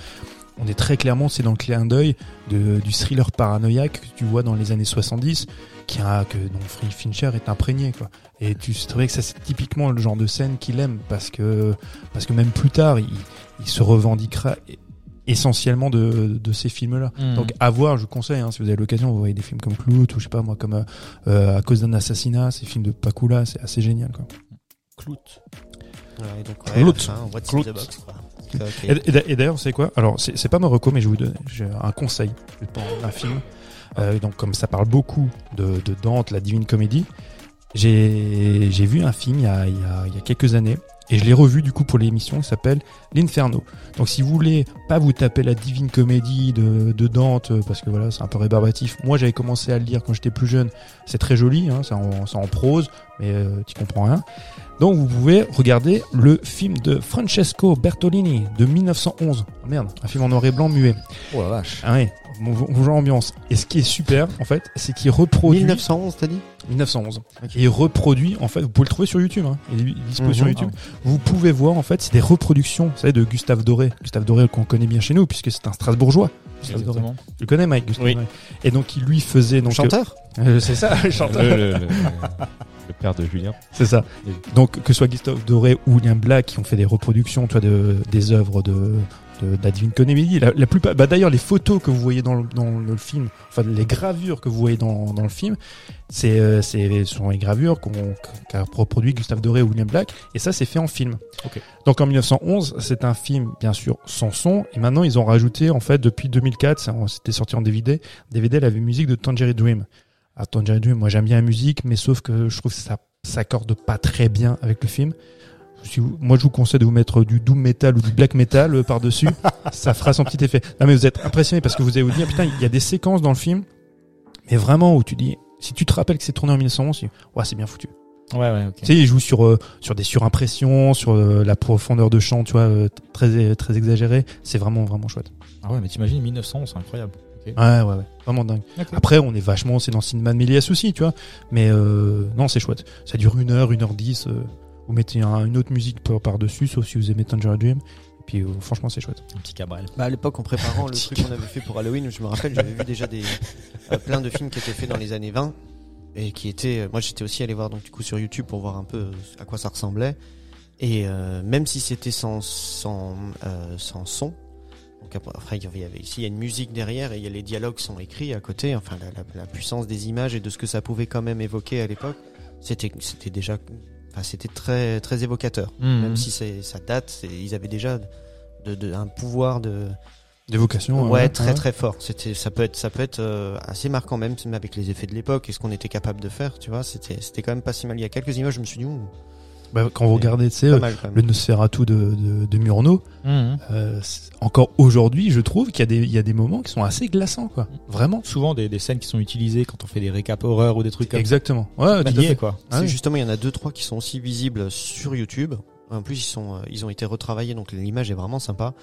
on est très clairement, c'est dans le clin d'œil de, du thriller paranoïaque que tu vois dans les années 70, qui a, que dont Free Fincher est imprégné, quoi. Et tu sais que ça c'est typiquement le genre de scène qu'il aime parce que parce que même plus tard, il, il se revendiquera essentiellement de, de ces films-là. Mhm. Donc à voir, je vous conseille, hein, si vous avez l'occasion, vous voyez des films comme Clout ou je sais pas moi, comme euh, À cause d'un assassinat, ces films de Pakula, c'est assez génial. Quoi. Clout. Ouais, donc, Clout. ouais, enfin, Clout. the box, quoi. Et, et d'a- et d'ailleurs, c'est quoi? Alors, c'est pas ma reco, mais je vais vous donner j'ai un conseil pour un film. Euh, donc, comme ça parle beaucoup de, Dante, la Divine Comédie, j'ai vu un film il y, a, il, y a, il y a quelques années et je l'ai revu du coup pour l'émission qui s'appelle L'Inferno. Donc, si vous voulez pas vous taper la Divine Comédie de, de Dante, parce que voilà, c'est un peu rébarbatif. Moi, j'avais commencé à le lire quand j'étais plus jeune. C'est très joli, hein, c'est en, en prose, mais euh, tu comprends rien. Donc vous pouvez regarder le film de Francesco Bertolini de 1911. Ah, merde, un film en noir et blanc muet. Oh la vache. Ah ouais, genre ambiance. Et ce qui est super, en fait, c'est qu'il reproduit 1911, t'as dit? 1911. Ok. Et il reproduit, en fait, vous pouvez le trouver sur YouTube. Hein. Il est dispo Mhm. sur YouTube. Vous pouvez voir, en fait, c'est des reproductions, vous savez, de Gustave Doré. Gustave Doré qu'on connaît bien chez nous, puisque c'est un Strasbourgeois. Gustave Doré. Exactement. Tu le connais, Mike Gustave Oui. Doré? Et donc, il lui faisait donc Chanteur? Euh, c'est ça, chanteur. Le, le- le- le père de Julien. C'est ça. Donc que ce soit Gustave Doré ou William Black qui ont fait des reproductions, tu vois, de, des œuvres de de, de la Divine Comédie. La, la plupart, bah d'ailleurs les photos que vous voyez dans le, dans le film, enfin les gravures que vous voyez dans, dans le film, c'est euh, c'est ce sont les gravures qu'on qu'a reproduit Gustave Doré ou William Black, et ça c'est fait en film. Ok. Donc en 1911, c'est un film bien sûr sans son, et maintenant ils ont rajouté en fait depuis 2004, ça, c'était sorti en DVD, DVD la musique de Tangerine Dream. Ah, Tangerine Dream, moi j'aime bien la musique, mais sauf que je trouve que ça s'accorde pas très bien avec le film. Si vous- moi je vous conseille de vous mettre du doom metal ou du black metal euh, par-dessus, ça fera son petit effet. Non mais vous êtes impressionné parce que vous allez vous dire, putain, il y a des séquences dans le film, mais vraiment où tu dis, si tu te rappelles que c'est tourné en 1911, tu dis, ouais c'est bien foutu. Ouais, ouais. Tu sais, il joue sur euh, sur des surimpressions, sur euh, la profondeur de champ, tu vois, euh, très très exagéré. C'est vraiment vraiment chouette. Ah ouais, mais t'imagines 1900, c'est incroyable. Ouais ouais ouais, vraiment dingue. Après, on est vachement, c'est dans Cinéma de Méliès aussi, tu vois. Mais euh, non, c'est chouette. Ça dure une heure, une heure dix. euh, vous mettez un- une autre musique par- par-dessus, sauf si vous aimez Tangerine Dream. Et puis, euh, franchement, c'est chouette. Un petit Cabrel. Bah, à l'époque, en préparant le truc qu'on avait fait pour Halloween, je me rappelle, j'avais vu déjà des euh, plein de films qui étaient faits dans les années 20 et qui étaient. euh, moi, j'étais aussi allé voir donc du coup sur YouTube pour voir un peu à quoi ça ressemblait. Et euh, même si c'était sans sans euh, sans son, donc après, il y avait- ici il y a une musique derrière et il y a les dialogues sont écrits à côté. Enfin, la, la- la puissance des images et de ce que ça pouvait quand même évoquer à l'époque, c'était c'était déjà, enfin, c'était très très évocateur. Mhm. Même si c'est ça date, ils avaient déjà de, de- un pouvoir de D'évocation. ouais, très très fort. C'était ça peut être ça peut être euh, assez marquant même avec les effets de l'époque et ce qu'on était capable de faire, tu vois, c'était c'était quand même pas si mal. Il y a quelques images, je me suis dit Bah, quand vous regardez, tu sais, pas euh, mal quand même. le Nosferatu de, de, de Murnau, Mhm. euh, encore aujourd'hui, je trouve qu'il y, a des- il y a des moments qui sont assez glaçants, quoi. Vraiment. Souvent des, des scènes qui sont utilisées quand on fait des récaps horreur ou des trucs comme Exactement. Ouais, ça. à fait. fait, quoi. Ah oui. justement, il y en a deux trois qui sont aussi visibles sur YouTube. En plus, ils sont euh, ils ont été retravaillés donc l'image est vraiment sympa.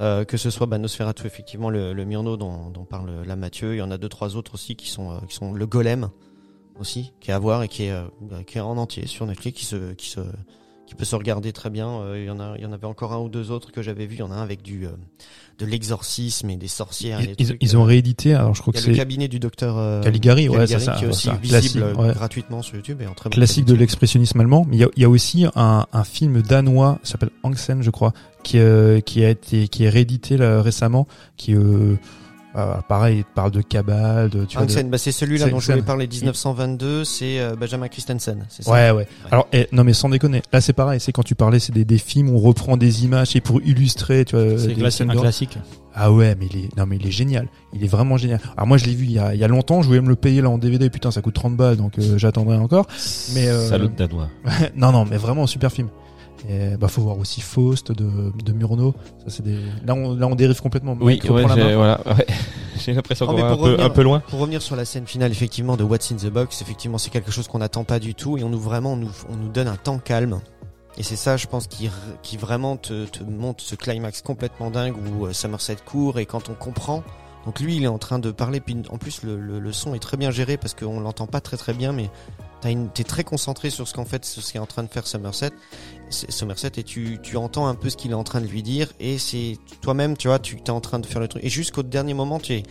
Euh, que ce soit bah, Nosferatu effectivement le, le Murnau dont, dont parle là Mathieu, il y en a deux trois autres aussi qui sont qui sont le Golem aussi qui est à voir et qui est euh, qui est en entier sur Netflix qui se qui se qui peut se regarder très bien. Euh, il y en a il y en avait encore un ou deux autres que j'avais vu. Il y en a un avec du euh, de l'exorcisme et des sorcières. et Ils, des ils- trucs, ils ont réédité, alors je crois que a le c'est cabinet du docteur Caligari, ouais, c'est ça. qui est aussi ça. visible ouais. gratuitement sur YouTube et en très classique de l'expressionnisme allemand. Mais il y a, il y a aussi un, un film danois, s'appelle Angsen, je crois, qui, euh, qui a été, qui est réédité là, récemment, qui, euh, euh, pareil, il parle de cabale, de, tu de- Hansen, bah c'est celui-là dont je voulais parler 1922, c'est euh, Benjamin Christensen, c'est ça? Ouais, ouais. Alors, eh, non, mais sans déconner. Là, c'est pareil. C'est quand tu parlais, c'est des, des films où on reprend des images et pour illustrer, tu vois, C'est scènes un classique. Ah ouais, mais il est, non, mais il est génial. Il est vraiment génial. Alors moi, je l'ai vu il y a, il y a longtemps. Je voulais me le payer là en DVD. Putain, ça coûte 30 balles, donc euh, j'attendrai encore. Mais euh, Salaud de danois. non, non, mais vraiment un super film. Et bah, faut voir aussi Faust de, de Murnau. Ça, c'est des. Là, on, là, on dérive complètement. Oui, ouais, j'ai main. voilà, ouais. j'ai l'impression qu'on va un peu, revenir- un peu loin. Pour revenir sur la scène finale, effectivement, de What's in the Box, effectivement, c'est quelque chose qu'on n'attend pas du tout et on nous vraiment, on nous, on nous donne un temps calme. Et c'est ça, je pense, qui, qui vraiment te, te montre ce climax complètement dingue où euh, Somerset court et quand on comprend. Donc lui, il est en train de parler, puis en plus, le, le, le son est très bien géré parce qu'on l'entend pas très très bien, mais t'es très concentré sur ce qu'en fait, ce qu'est en train de faire Somerset, Somerset, et tu, tu entends un peu ce qu'il est en train de lui dire, et c'est toi-même, tu vois, tu es en train de faire le truc, et jusqu'au dernier moment, tu es,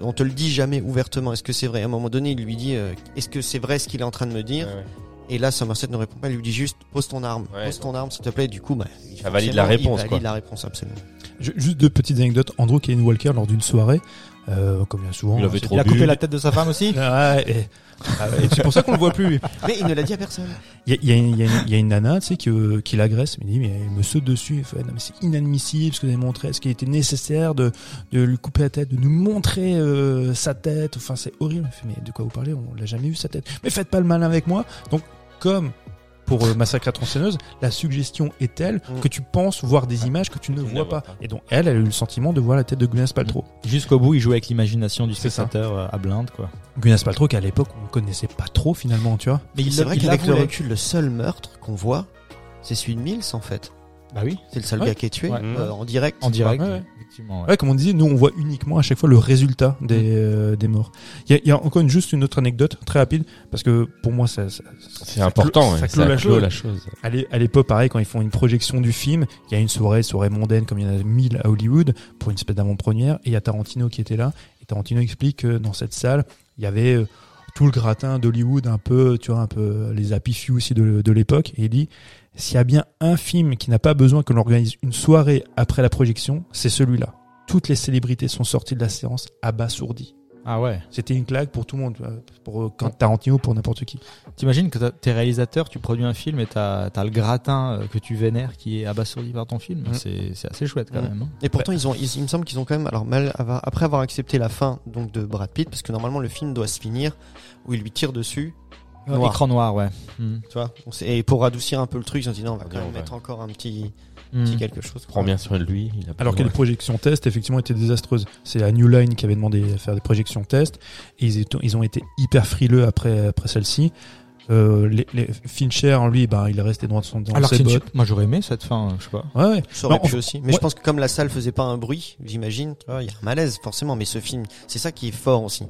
on te le dit jamais ouvertement. Est-ce que c'est vrai? À un moment donné, il lui dit, euh, est-ce que c'est vrai ce qu'il est en train de me dire? Ouais, ouais. Et là, Somerset ne répond pas. Il lui dit juste, pose ton arme, Ouais. pose ton arme, s'il te plaît. Du coup, bah, Ça valide la forcément, réponse, Il quoi. valide la réponse, absolument. Juste deux petites anecdotes. Andrew Kane Walker, lors d'une soirée, euh, comme bien souvent. Il avait c'est- trop Il a bu. coupé la tête de sa femme aussi ouais, et- ah ouais, c'est pour ça qu'on le voit plus. Mais il ne l'a dit à personne. Il y a, y a y a une- il y a une nana, tu sais, qui, euh, qui l'agresse, mais il dit, mais elle me saute dessus. Il fait, non, mais c'est inadmissible ce que vous avez montré. Est-ce qu'il était nécessaire de, de lui couper la tête, de nous montrer euh, sa tête? Enfin, c'est horrible. Il fait, mais de quoi vous parlez? On l'a jamais vu sa tête. Mais faites pas le malin avec moi. Donc, comme pour euh, Massacre à tronçonneuse, la suggestion est telle Mm. que tu penses voir des images que tu ne Tu ne vois vois pas. Et donc, elle, elle a eu le sentiment de voir la tête de Gwyneth Paltrow. Jusqu'au bout, il jouait avec l'imagination du ça. spectateur euh, à blinde, quoi. Gwyneth Paltrow qu'à l'époque, on connaissait pas trop finalement, tu vois. Mais c'est vrai il qu'avec le recul, le seul meurtre qu'on voit, c'est celui de Mills, en fait. Bah oui, C'est le seul Ouais. gars qui est tué Ouais. euh, en direct. en direct. Ouais, ouais. Effectivement. ouais. Ouais, comme on disait, nous on voit uniquement à chaque fois le résultat des, euh, des morts. Il y a, il y a encore une, juste une autre anecdote très rapide parce que pour moi ça, ça- C'est ça important, clôt- ouais, ça clôt la chose. à l'époque, pareil, quand ils font une projection du film, il y a une soirée, soirée mondaine, comme il y en a mille à Hollywood, pour une espèce d'avant-première, et il y a Tarantino qui était là, et Tarantino explique que dans cette salle, il y avait euh, tout le gratin d'Hollywood, un peu, tu vois, un peu les happy few aussi de, de l'époque, et il dit, s'il y a bien un film qui n'a pas besoin que l'on organise une soirée après la projection, c'est celui-là. Toutes les célébrités sont sorties de la séance abasourdies. Ah ouais. C'était une claque pour tout le monde, vois, pour euh, Tarantino, pour n'importe qui. T'imagines que t'es réalisateur, tu produis un film et t'as as le gratin euh, que tu vénères qui est abasourdi par ton film. Mhm. C'est c'est assez chouette quand Mhm. même. hein. Et pourtant, ils ont, ils- il me semble qu'ils ont quand même, alors mal, avoir- après avoir accepté la fin donc de Brad Pitt, parce que normalement le film doit se finir où il lui tire dessus, Noir. Écran noir, ouais. Mhm. tu vois. Et pour adoucir un peu le truc, ils ont dit non, on va quand même mettre encore un petit, petit quelque chose. Prends bien soin de lui. Il a Alors que les projections test, effectivement, étaient désastreuses. C'est la New Line qui avait demandé à faire des projections test. Et ils, étaient- ils ont été hyper frileux après, après celle-ci. Euh, les, les Fincher, lui, ben, il est resté droit de son dans Alors que ses bottes. moi j'aurais aimé cette fin, je sais pas. Ouais, ouais. Ça aurait Non, pu aussi. Mais ouais. je pense que comme la salle faisait pas un bruit, j'imagine, tu vois, il y a un malaise forcément. Mais ce film, c'est ça qui est fort aussi.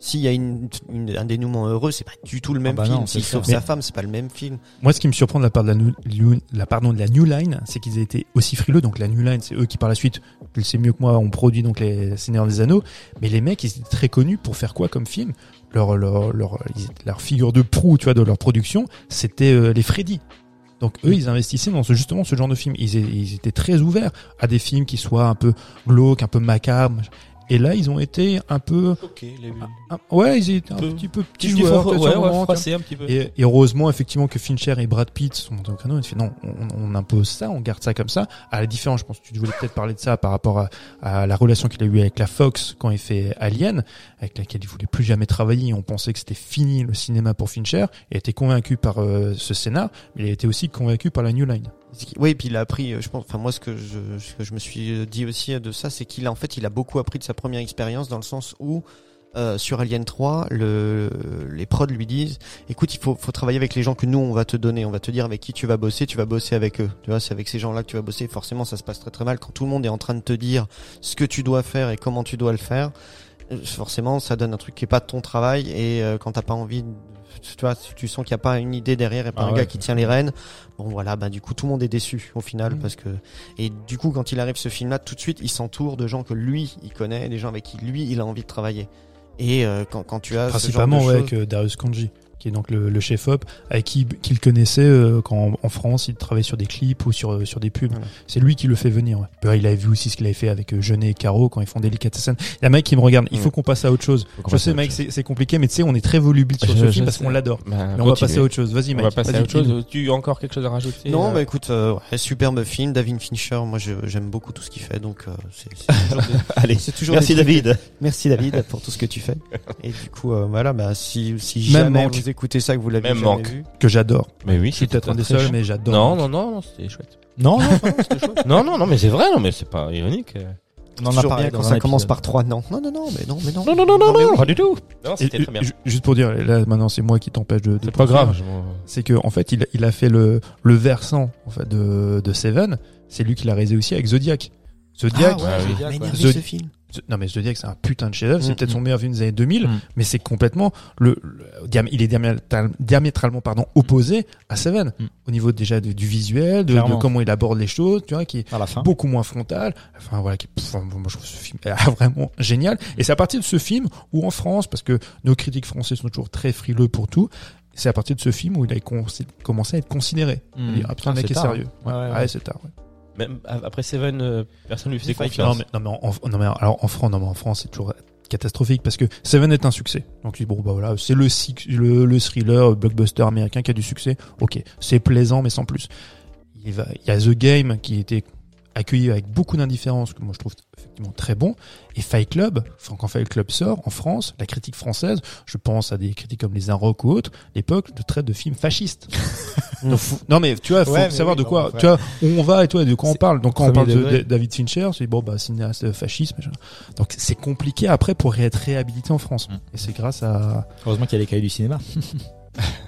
S'il y a une, une- un dénouement heureux, c'est pas du tout le même bah film. S'il sauve sa femme, c'est pas le même film. Moi, ce qui me surprend de la part de la, New, New- la, pardon, de la New Line, c'est qu'ils aient été aussi frileux. Donc, la New Line, c'est eux qui, par la suite, tu le sais mieux que moi, ont produit donc les Seigneurs des Anneaux. Mais les mecs, ils étaient très connus pour faire quoi comme film? Leur, leur, leur, ils étaient- leur figure de proue, tu vois, de leur production, c'était euh, les Freddy. Donc eux, ils investissaient dans ce, justement ce genre de film. Ils, ils étaient très ouverts à des films qui soient un peu glauques, un peu macabres. Et là, ils ont été un peu, Ok, les un- ouais, ils étaient un Peu- petit peu petits Petit joueurs. ouais, froissé un petit peu. Et, et heureusement, effectivement, que Fincher et Brad Pitt sont montés au créneau. Ils fait non, on, on impose ça, on garde ça comme ça. À la différence, je pense que tu voulais peut-être parler de ça par rapport à, à la relation qu'il a eue avec la Fox quand il fait Alien, avec laquelle il voulait plus jamais travailler. On pensait que c'était fini le cinéma pour Fincher. Il a été convaincu par euh, ce scénar, mais il a été aussi convaincu par la New Line. Oui, puis il a appris, euh, je pense, enfin moi ce que je, ce que je me suis dit aussi de ça, c'est qu'il a en fait il a beaucoup appris de sa première expérience dans le sens où euh, sur Alien 3, le, les prods lui disent, écoute, il faut, faut travailler avec les gens que nous on va te donner, on va te dire avec qui tu vas bosser, tu vas bosser avec eux. Tu vois, c'est avec ces gens-là que tu vas bosser. Forcément, ça se passe très très mal quand tout le monde est en train de te dire ce que tu dois faire et comment tu dois le faire. Euh, Forcément, ça donne un truc qui est pas ton travail et euh, quand t'as pas envie, de- tu vois, tu sens qu'il y a pas une idée derrière et pas Ah un ouais, gars qui tient les rênes. Bon voilà, bah du coup tout le monde est déçu au final Mhm. parce que et du coup quand il arrive ce film-là, tout de suite il s'entoure de gens que lui il connaît, des gens avec qui lui il a envie de travailler. Et euh, quand, quand tu as Principalement ce ouais, genre de choses, avec Darius Kanji, qui est donc le, le chef-op, avec qui qu'il connaissait euh, quand en, en France il travaillait sur des clips ou sur, euh, sur des pubs. Voilà. C'est lui qui le fait venir. Ouais. Ouais, il avait vu aussi ce qu'il avait fait avec euh, Jeunet et Caro quand ils font Delicatessen. Il y a un mec qui me regarde, il faut Ouais. qu'on passe à autre chose. Je sais autre c'est c'est compliqué, mais tu sais, on est très volubile sur Je- ce je film parce qu'on l'adore. Bah, Mais on va passer à autre chose. Vas-y On mec. va passer à autre chose. Tu as encore quelque chose à rajouter Non, euh, bah écoute, euh, ouais, superbe film, David Fincher. Moi, j'aime beaucoup tout ce qu'il fait, donc euh, c'est Allez, c'est toujours merci David. Merci David pour tout ce que tu fais. Et du coup, euh, voilà, bah si si Même jamais. Vous écoutez ça que vous l'avez Même jamais manque. vu, Que j'adore. Mais oui, Je suis peut-être un des seuls, mais j'adore. Non, non, non, non, c'était chouette. Non, non, non, c'était chouette. Non, non, non, mais c'est vrai, non, mais c'est pas ironique. On en a toujours parlé bien quand dans ça commence épisode. par trois non. Non, non, non, mais non, mais non. Non, non, non, non, mais non, oui. pas du tout. Non, Et- c'était et- très bien. ju- Juste pour dire, là maintenant c'est moi qui t'empêche de. de C'est pas poursuivre. grave. je m'en- C'est que en fait il, il a fait le, le versant en fait de, de Seven. C'est lui qui l'a réalisé aussi avec Zodiac. Zodiac, Ah ouais, Ah oui. Zodiac, Manière ouais. Ce film. Non mais Zodiac c'est un putain de chef-d'œuvre, c'est Mm, peut-être mm. son meilleur film des années 2000, Mm. mais c'est complètement le, il est diamétral- diamétralement pardon opposé à Seven Mm. au niveau déjà de- du visuel, de, de comment il aborde les choses, tu vois, qui est À la fin. beaucoup moins frontal. Enfin voilà, qui, pff, moi je trouve ce film est vraiment génial. Et c'est à partir de ce film où en France, parce que nos critiques français sont toujours très frileux pour tout, c'est à partir de ce film où il a commencé à être considéré. Mm. Dit, ah putain, Ah, le mec est tard, sérieux. Ouais, ouais, Ouais, ouais. c'est tard. Même après Seven, euh, personne lui faisait confiance. Non mais, non, mais en, non, mais alors en France, non, mais en France, c'est toujours catastrophique parce que Seven est un succès. Donc bon bah voilà, c'est le, le le thriller blockbuster américain qui a du succès. Ok, c'est plaisant mais sans plus. Il, va, il y a The Game qui était accueilli avec beaucoup d'indifférence que moi je trouve effectivement très bon et Fight Club enfin, quand Fight Club sort en France la critique française je pense à des critiques comme les Inrocks ou autres l'époque le traite de film fasciste Donc, faut- non mais tu vois faut Ouais, savoir oui, de quoi non, tu vois où on va et toi de quoi on parle donc quand on parle de, degré. de David Fincher c'est bon bah cinéaste fasciste machin. donc c'est compliqué après pour être réhabilité en France Mm. et c'est grâce à Heureusement qu'il y a les cahiers du cinéma.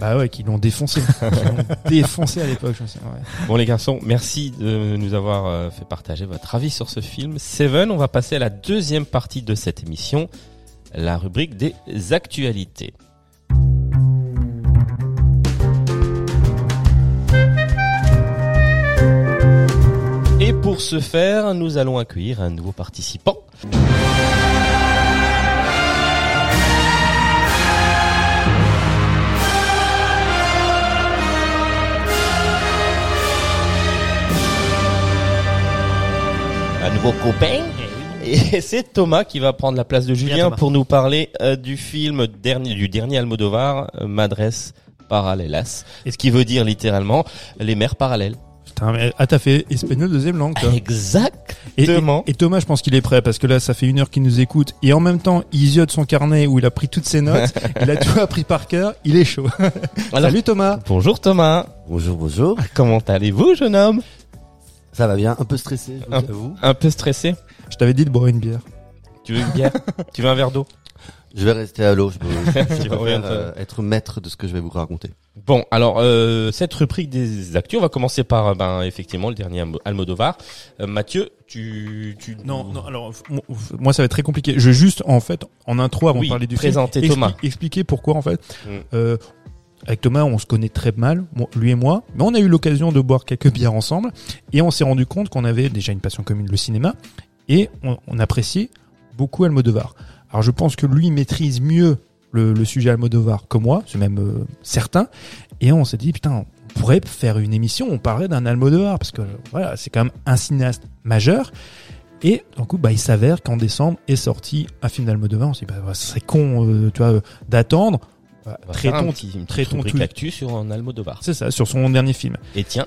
bah ouais qui l'ont défoncé Qui l'ont défoncé à l'époque je sais, ouais. Bon les garçons, merci de nous avoir euh, fait partager votre avis sur ce film. Seven, on va passer à la deuxième partie de cette émission, la rubrique des actualités. Et pour ce faire, nous allons accueillir un nouveau participant. Un nouveau copain. Et c'est Thomas qui va prendre la place de Julien pour nous parler euh, du film dernier, du dernier Almodovar, euh, Madres Paralelas. Ce qui veut dire littéralement les mers parallèles. Putain, mais, ah t'as fait espagnol deuxième langue toi Et, et- Exactement. et Thomas, je pense qu'il est prêt parce que là, ça fait une heure qu'il nous écoute et en même temps, il ziote son carnet où il a pris toutes ses notes. il a tout appris par cœur. Il est chaud. Alors, Salut Thomas. bonjour Thomas. Bonjour, bonjour. Comment allez-vous, jeune homme? Ça va bien, un peu stressé, je Un- vous avoue. Un peu stressé Je t'avais dit de boire une bière. Tu veux une bière? Tu veux un verre d'eau? Je vais rester à l'eau, je, peux- je préfère, euh, être maître de ce que je vais vous raconter. Bon, alors euh, cette rubrique des actus, on va commencer par euh, ben effectivement le dernier Almo- Almodovar. Euh, Mathieu, tu tu Non, non, alors moi ça va être très compliqué. Je veux juste en fait en intro avant Oui, de parler du présenter film, expli- Thomas. expliquer pourquoi en fait. Mm. Euh, avec Thomas, on se connaît très mal, lui et moi, mais on a eu l'occasion de boire quelques bières ensemble et on s'est rendu compte qu'on avait déjà une passion commune, le cinéma, et on, appréciait beaucoup Almodovar. Alors je pense que lui maîtrise mieux le, le sujet Almodovar que moi, c'est même euh, certain, et on s'est dit putain, on pourrait faire une émission, on parlerait d'un Almodovar parce que voilà, c'est quand même un cinéaste majeur. Et du coup, bah, il s'avère qu'en décembre est sorti un film d'Almodovar. On s'est dit, bah, ce serait con, euh, tu vois, euh, d'attendre. Bah, on va faire un traitons, petit, une traitons actu sur un Almodovar. c'est ça, sur son dernier film. Et tiens,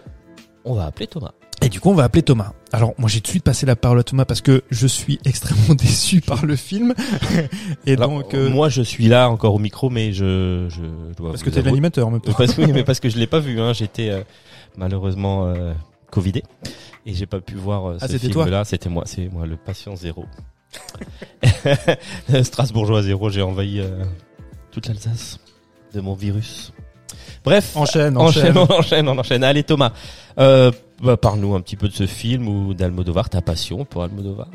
on va appeler Thomas. Et du coup, on va appeler Thomas. Alors, moi, j'ai tout de suite passé la parole à Thomas parce que je suis extrêmement déçu par le film. Et Alors, donc, euh, moi je suis là encore au micro, mais je je, je dois parce que t'es avouer- l'animateur même temps. Parce oui, mais parce que je l'ai pas vu. Hein. J'étais euh, malheureusement euh, covidé et j'ai pas pu voir euh, Ah, ce film-là. C'était moi, c'est moi le patient zéro. Strasbourgeois zéro. J'ai envahi euh, toute l'Alsace de mon virus. Bref, Enchaîne, enchaîne, enchaîne. on enchaîne, on enchaîne. Allez Thomas, euh, bah, parle-nous un petit peu de ce film ou d'Almodovar, ta passion pour Almodovar.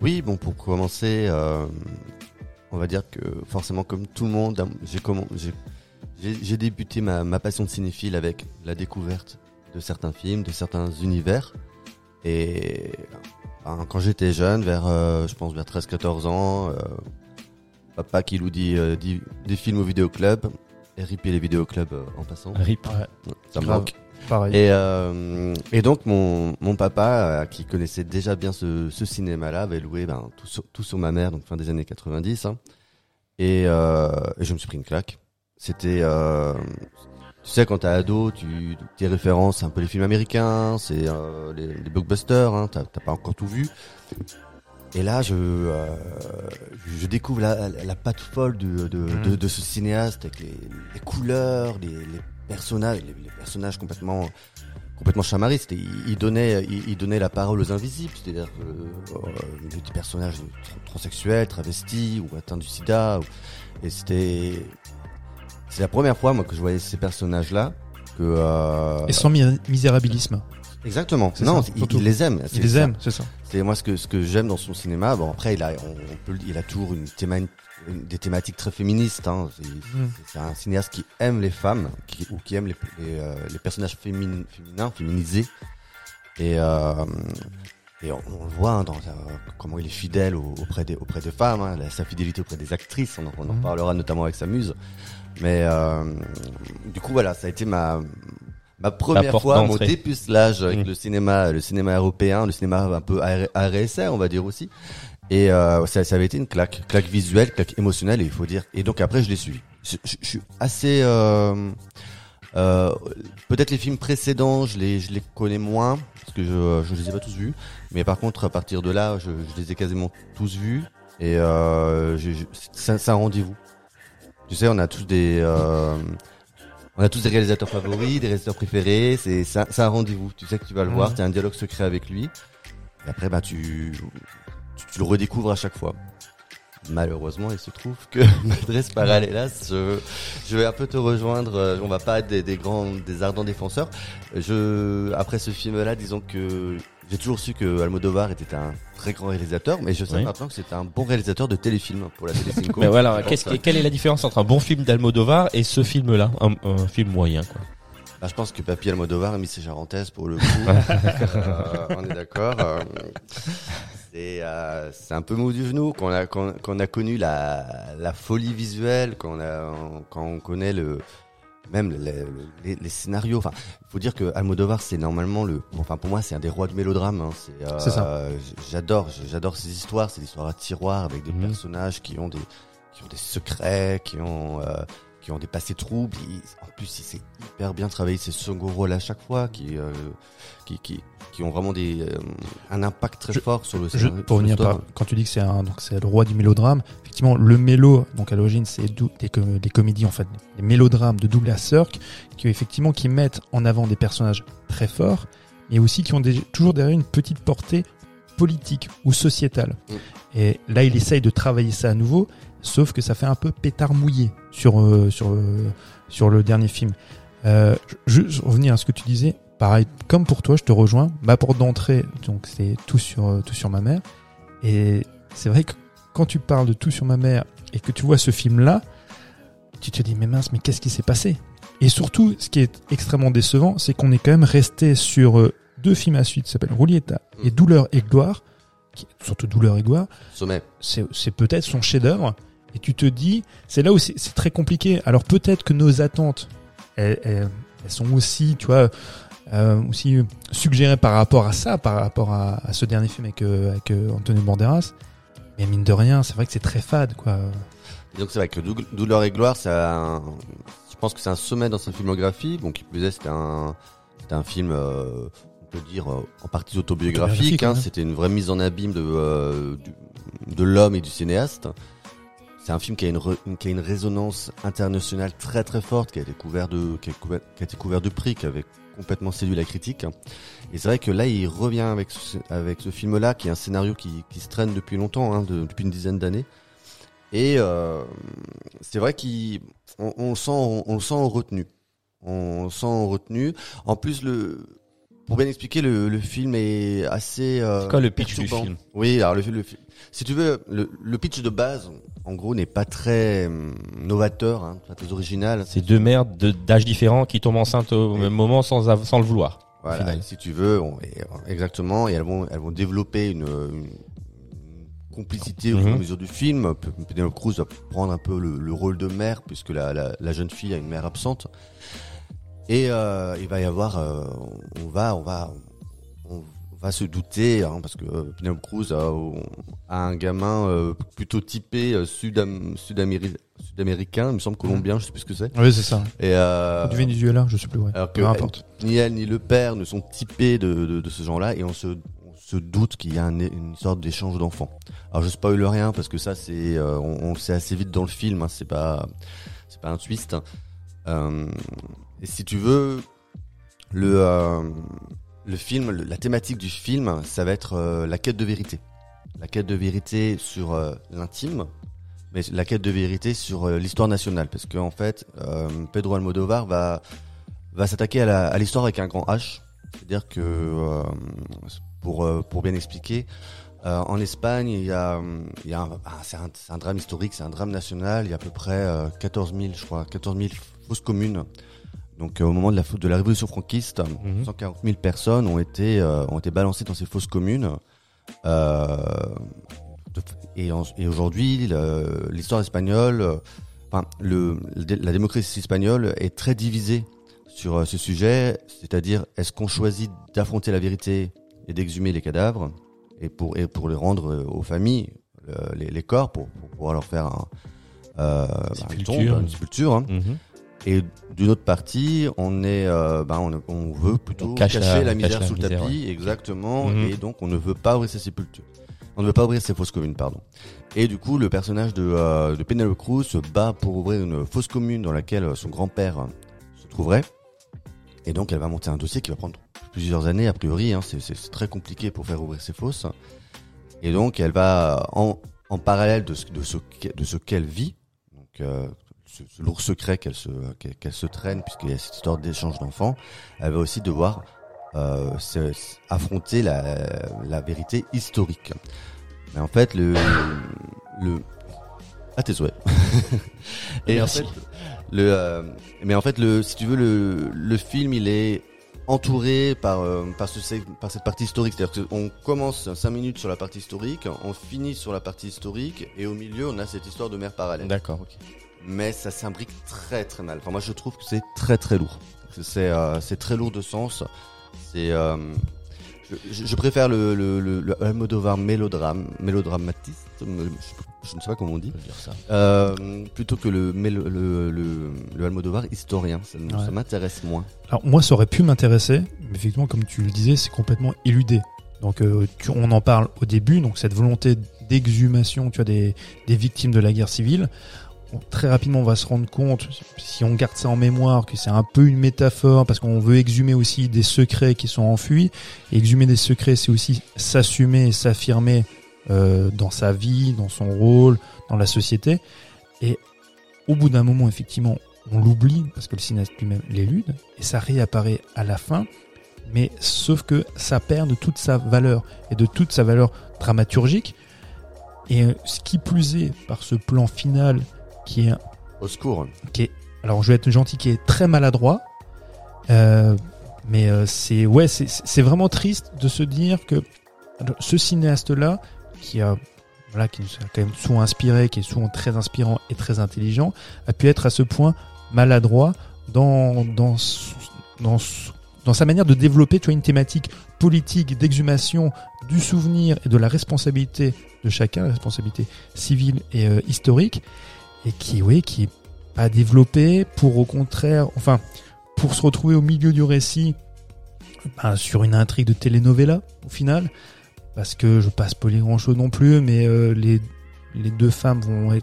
Oui, bon, pour commencer, euh, on va dire que forcément, comme tout le monde, j'ai commen- j'ai- j'ai j'ai débuté ma, ma passion de cinéphile avec la découverte de certains films, de certains univers. Et ben, quand j'étais jeune, vers, euh, je pense, vers 13-14 ans, euh, papa qui nous dit, euh, dit des films au vidéoclub, et ripper les vidéoclubs euh, en passant. Rip. Ouais, Ça me manque. pareil. Et, euh, et donc mon, mon papa, euh, qui connaissait déjà bien ce, ce cinéma-là, avait loué ben, tout, sur, tout sur ma mère, donc fin des années 90. hein. et, euh, et je me suis pris une claque. C'était, euh, tu sais, quand t'es ado, tu, tes références, c'est un peu les films américains, c'est euh, les, les blockbusters, hein, t'as pas encore tout vu. Et là, je, euh, je découvre la, la, patte folle de, de, Mhm. de, de ce cinéaste avec les, les couleurs, les, les personnages, les, les personnages complètement complètement chamaristes. Il, il donnait il, il donnait la parole aux invisibles, c'est-à-dire euh, des personnages tr- transsexuels, travestis ou atteints du sida. ou- et c'était c'est la première fois moi que je voyais ces personnages-là. que euh, Et sans mi- misérabilisme. Exactement. Non, il, les aime. Il les aime, c'est ça. C'est moi ce que ce que j'aime dans son cinéma. Bon après il a on, on peut il a toujours une théma- une- des thématiques très féministes. Hein. C'est Mm. un cinéaste qui aime les femmes, qui, ou qui aime les les, euh, les personnages fémin- féminins, féminisés. Et euh, et on, on le voit hein, dans euh, comment il est fidèle au- auprès des auprès des femmes, hein, sa fidélité auprès des actrices. On, en- on en Mhm. parlera notamment avec sa muse. Mais euh, du coup voilà, ça a été ma ma première fois, mon dépucelage avec Mhm. le cinéma, le cinéma européen, le cinéma un peu AR- ARSR, on va dire aussi. Et euh, ça, ça avait été une claque, claque visuelle, claque émotionnelle, il faut dire. Et donc après, je l'ai suivi. Je, je- je suis assez. Euh, euh, Peut-être les films précédents, je les, je les connais moins parce que je, je les ai pas tous vus. Mais par contre, à partir de là, je, je les ai quasiment tous vus. Et euh, c'est c'est un rendez-vous. Tu sais, on a tous des. On a tous des réalisateurs favoris, des réalisateurs préférés. C'est un, un rendez-vous. Tu sais que tu vas le Mhm. voir, tu as un dialogue secret avec lui. Et après, bah, tu, tu, tu le redécouvres à chaque fois. Malheureusement, il se trouve que m'adresse parallélas, je, je vais un peu te rejoindre. euh, On va pas être des, des grands, des ardents défenseurs. Je, après ce film-là, disons que j'ai toujours su que Almodovar était un très grand réalisateur, mais je sais Oui. maintenant que c'est un bon réalisateur de téléfilm pour la Télécinco. Mais voilà, qui- quelle est la différence entre un bon film d'Almodovar et ce film-là, un, un film moyen quoi Bah, je pense que Papy Almodovar a mis ses charentaises pour le coup. Euh, on est d'accord. euh, c'est euh, c'est un peu mou du genou qu'on a qu'on qu'on a connu la la folie visuelle, qu'on a quand on connaît le même les, les, les scénarios. Enfin, faut dire que Almodovar c'est normalement le. Enfin, pour moi, c'est un des rois du mélodrame. hein. C'est euh, C'est ça. J'adore, j'adore ces histoires. C'est des histoires à tiroir avec des Mhm. personnages qui ont des qui ont des secrets, qui ont euh, qui ont des passés troubles. En plus, il s'est hyper bien travaillé ses second rôles à chaque fois, qui euh, qui, qui qui ont vraiment des euh, un impact très Je- fort sur le scénario- pour l'histoire. par, quand tu dis que c'est donc c'est le roi du mélodrame, effectivement, le mélo, donc à l'origine, c'est des, com- des comédies, en fait, des mélodrames de Douglas Sirk, qui effectivement, qui mettent en avant des personnages très forts, mais aussi qui ont des- toujours derrière une petite portée politique ou sociétale. Mm. Et là, il essaye de travailler ça à nouveau, sauf que ça fait un peu pétard mouillé sur, euh, sur, euh, sur le dernier film. Euh, je, je revenir à ce que tu disais, pareil, comme pour toi, je te rejoins. Ma porte d'entrée, donc c'est tout sur euh, tout sur ma mère. Et c'est vrai que quand tu parles de tout sur ma mère et que tu vois ce film-là, tu te dis mais mince, mais qu'est-ce qui s'est passé? Et surtout, ce qui est extrêmement décevant, c'est qu'on est quand même resté sur deux films à suite, qui s'appellent Roulietta et Douleur et Gloire, qui, surtout Douleur et Gloire, Sommet. c'est c'est peut-être son chef-d'œuvre. Et tu te dis, c'est là où c'est très compliqué. Alors peut-être que nos attentes, elles, elles- elles sont aussi, tu vois, euh, aussi suggérées par rapport à ça, par rapport à, à ce dernier film avec, euh, avec euh, Antonio Banderas. Mais mine de rien, c'est vrai que c'est très fade, quoi. Et donc c'est vrai que Douleur et Gloire, un, je pense que c'est un sommet dans sa filmographie. Bon, qui plus est, c'était un, un film, euh, on peut dire euh, en partie autobiographique. Hein, ouais. c'était une vraie mise en abîme euh, de l'homme et du cinéaste. C'est un film qui a une, qui a une résonance internationale très très forte, qui a été couvert de qui a, été couvert de prix, qui avait complètement séduit la critique. Et c'est vrai que là, il revient avec ce, avec ce film-là, qui est un scénario qui, qui se traîne depuis longtemps, hein, de- depuis une dizaine d'années. Et euh, c'est vrai qu'on on le sent, on, on le sent en retenue. On le sent en retenue. En plus, le pour bien expliquer, le, le film est assez. Euh, C'est quoi le pitch du film Oui, alors le, le si tu veux, le, le pitch de base, en gros, n'est pas très hum, novateur, hein, pas très original. C'est deux mères de- d'âge différents qui tombent enceintes au même moment sans, sans le vouloir. Voilà, si tu veux, on- et, euh, exactement, et elles vont, elles vont développer une, une complicité au fur et à Mhm. mesure du film. Penelope Cruz va prendre un peu le, le rôle de mère, puisque la, la, la jeune fille a une mère absente. Et euh, il va y avoir, euh, on va, on va, on va se douter, hein, parce que euh, Penelope Cruz a, a un gamin euh, plutôt typé euh, sud-am- sud-améri- sud-américain, il me semble colombien, je sais plus ce que c'est. Oui, c'est ça. Et euh, Du Venezuela, je sais plus, ouais. alors que Peu importe. ni elle ni le père ne sont typés de, de, de ce genre-là et on se, se doute qu'il y a un- une sorte d'échange d'enfants. Alors je spoil rien parce que ça c'est euh, on, on le sait assez vite dans le film, hein, c'est pas c'est pas un twist. Euh, et si tu veux le euh, le film, la thématique du film, ça va être euh, la quête de vérité, la quête de vérité sur euh, l'intime. Mais la quête de vérité sur l'histoire nationale, parce qu'en fait, euh, Pedro Almodovar va va s'attaquer à l'histoire avec un grand H. C'est-à-dire que, pour, pour bien expliquer, en Espagne, il y a, y a ah, c'est un, drame historique, c'est un drame national. Il y a à peu près euh, 14 000, je crois, 14 000 fausses communes. Donc, euh, au moment de la, de la révolution franquiste, Mhm. 140 000 personnes ont été, euh, ont été balancées dans ces fausses communes. Euh, et, aujourd'hui, l'histoire espagnole, enfin, le, la démocratie espagnole est très divisée sur ce sujet, c'est-à-dire est-ce qu'on choisit d'affronter la vérité et d'exhumer les cadavres et pour et pour les rendre aux familles les, les corps pour, pour pouvoir leur faire un, euh, bah, une Sépulture. tombe, une sépulture. hein. Et d'une autre partie, on est, euh, ben, on, on veut plutôt On cache cacher la- la, misère cache la sous le misère, tapis, exactement. Mhm. Et donc, on ne veut pas ouvrir ces sépultures. On ne veut pas ouvrir ces fausses communes, pardon. Et du coup, le personnage de, euh, de Penelope Cruz se bat pour ouvrir une fausse commune dans laquelle son grand-père euh, se trouverait. Et donc, elle va monter un dossier qui va prendre plusieurs années, a priori. Hein, c'est- très compliqué pour faire ouvrir ces fosses. Et donc, elle va, en, en parallèle de ce, de ce, qu'e- de ce qu'elle vit, donc, euh, ce, ce lourd secret qu'elle se, qu'elle se traîne, puisqu'il y a cette histoire d'échange d'enfants, elle va aussi devoir euh, affronter la, la vérité historique. Mais en fait, le, le à tes souhaits. Et Merci. en fait, le, euh, mais en fait, le, si tu veux, le, le film, il est entouré par euh, par, ce, par cette partie historique. C'est-à-dire qu'on commence 5 minutes sur la partie historique, on finit sur la partie historique, et au milieu, on a cette histoire de mer parallèle D'accord, ok. Mais ça s'imbrique très très mal. Enfin, moi je trouve que c'est très très lourd. C'est euh, c'est très lourd de sens. C'est euh, je, préfère le, le, le, le Almodovar mélodrame, mélodramatiste, je, je ne sais pas comment on dit, dire ça. euh, plutôt que le, le, le, le Almodovar historien. Ça, m- Ouais. ça m'intéresse moins. Alors moi, ça aurait pu m'intéresser, mais effectivement, comme tu le disais, c'est complètement éludé. Donc euh, tu- on en parle au début, donc cette volonté d'exhumation, tu as des, des victimes de la guerre civile. Très rapidement, on va se rendre compte, si on garde ça en mémoire, que c'est un peu une métaphore, parce qu'on veut exhumer aussi des secrets qui sont enfuis. Exhumer des secrets, c'est aussi s'assumer et s'affirmer euh, dans sa vie, dans son rôle, dans la société. Et au bout d'un moment, effectivement, on l'oublie parce que le cinéaste lui-même l'élude et ça réapparaît à la fin. Mais sauf que ça perd de toute sa valeur et de toute sa valeur dramaturgique. Et euh, ce qui plus est par ce plan final qui est Au secours. qui est, alors je vais être gentil, qui est très maladroit. Euh, mais euh, c'est ouais, c'est c'est vraiment triste de se dire que ce cinéaste-là, qui a voilà, qui nous a quand même souvent inspiré, qui est souvent très inspirant et très intelligent, a pu être à ce point maladroit dans dans dans dans sa manière de développer tu vois, une thématique politique d'exhumation du souvenir et de la responsabilité de chacun, la responsabilité civile et euh, historique, et qui, oui, qui pas développé pour au contraire, enfin, pour se retrouver au milieu du récit ben, sur une intrigue de telenovela au final, parce que je passe pas les grand chose non plus, mais euh, les, deux femmes vont,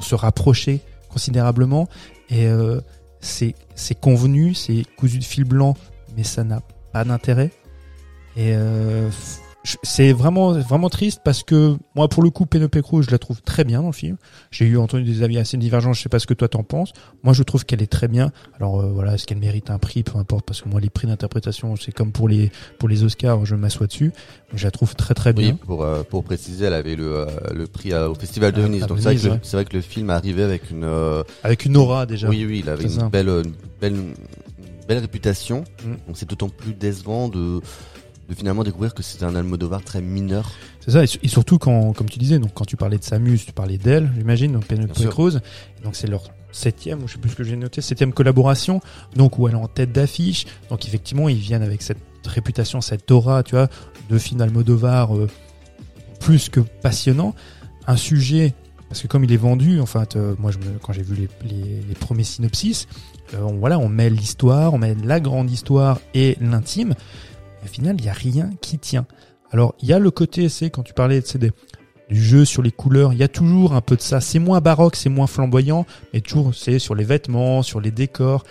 se rapprocher considérablement et euh, c'est convenu, c'est cousu de fil blanc, mais ça n'a pas d'intérêt. Et euh, c'est vraiment vraiment triste parce que moi pour le coup Penelope Cruz je la trouve très bien dans le film. J'ai eu entendu des avis assez divergents, je sais pas ce que toi t'en penses. Moi je trouve qu'elle est très bien. Alors euh, voilà, est-ce qu'elle mérite un prix? Peu importe parce que moi les prix d'interprétation c'est comme pour les pour les Oscars, je m'assois dessus. Je la trouve très très bien. Oui, pour, euh, pour préciser, elle avait le, euh, le prix au Festival de À- Venise. Donc c'est vrai, que le- ouais. c'est vrai que le film arrivait avec une, Avec une aura déjà. Oui, oui, il avait une ça. belle, une belle, une belle réputation. Mm. Donc c'est d'autant plus décevant de, de finalement découvrir que c'était un Almodovar très mineur. C'est ça, et, su- et surtout quand, comme tu disais, donc quand tu parlais de Samus, tu parlais d'elle, j'imagine, donc Penelope. Cruz. Donc c'est leur septième, ou je sais plus ce que j'ai noté, septième collaboration, donc où elle est en tête d'affiche. Donc effectivement, ils viennent avec cette réputation, cette aura, tu vois, de film Almodovar euh, plus que passionnant. Un sujet, parce que comme il est vendu, en fait, euh, moi je me, quand j'ai vu les, les, les premiers synopsis, euh, on, voilà, on met l'histoire, on met la grande histoire et l'intime. Au final, il n'y a rien qui tient. Alors, il y a le côté, c'est quand tu parlais des- du jeu sur les couleurs, il y a toujours un peu de ça. C'est moins baroque, c'est moins flamboyant, mais toujours, c'est sur les vêtements, sur les décors.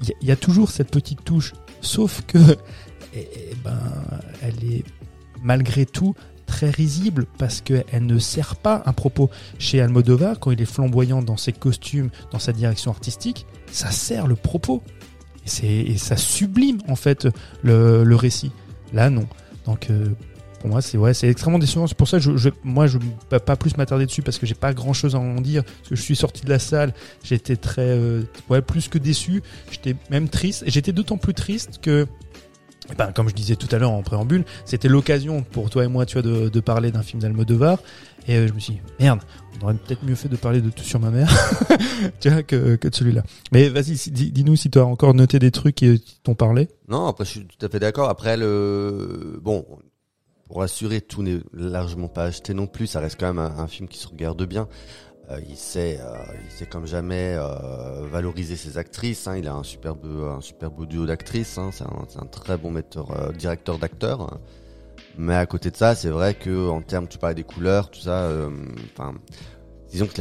Il y, a- toujours cette petite touche. Sauf que, eh, eh ben, elle est malgré tout très risible parce qu'elle ne sert pas un propos. Chez Almodovar, quand il est flamboyant dans ses costumes, dans sa direction artistique, ça sert le propos. et ça sublime en fait le récit. Là non. Donc euh, pour moi c'est ouais extrêmement décevant. C'est pour ça que je, moi je peux pas plus m'attarder dessus parce que j'ai pas grand chose à en dire parce que je suis sorti de la salle j'étais très euh, ouais plus que déçu. J'étais même triste et j'étais d'autant plus triste que ben, comme je disais tout à l'heure en préambule, c'était l'occasion pour toi et moi, de parler d'un film d'Almodovar. Et euh, je me suis dit, merde, on aurait peut-être mieux fait de parler de Tout sur ma mère, tu vois, que, que de celui-là. Mais vas-y, dis-nous si tu as encore noté des trucs qui qui t'ont parlé. Non, après je suis tout à fait d'accord. Après le bon, pour assurer tout n'est largement pas acheté non plus. Ça reste quand même un, film qui se regarde bien. Euh, il sait, euh, il sait comme jamais euh, valoriser ses actrices. hein. Il a un superbe, un superbe duo d'actrices. hein. C'est un, très bon metteur, euh, directeur d'acteurs. Mais à côté de ça, c'est vrai que en termes, tu parlais des couleurs, tout ça. euh, Enfin, disons que la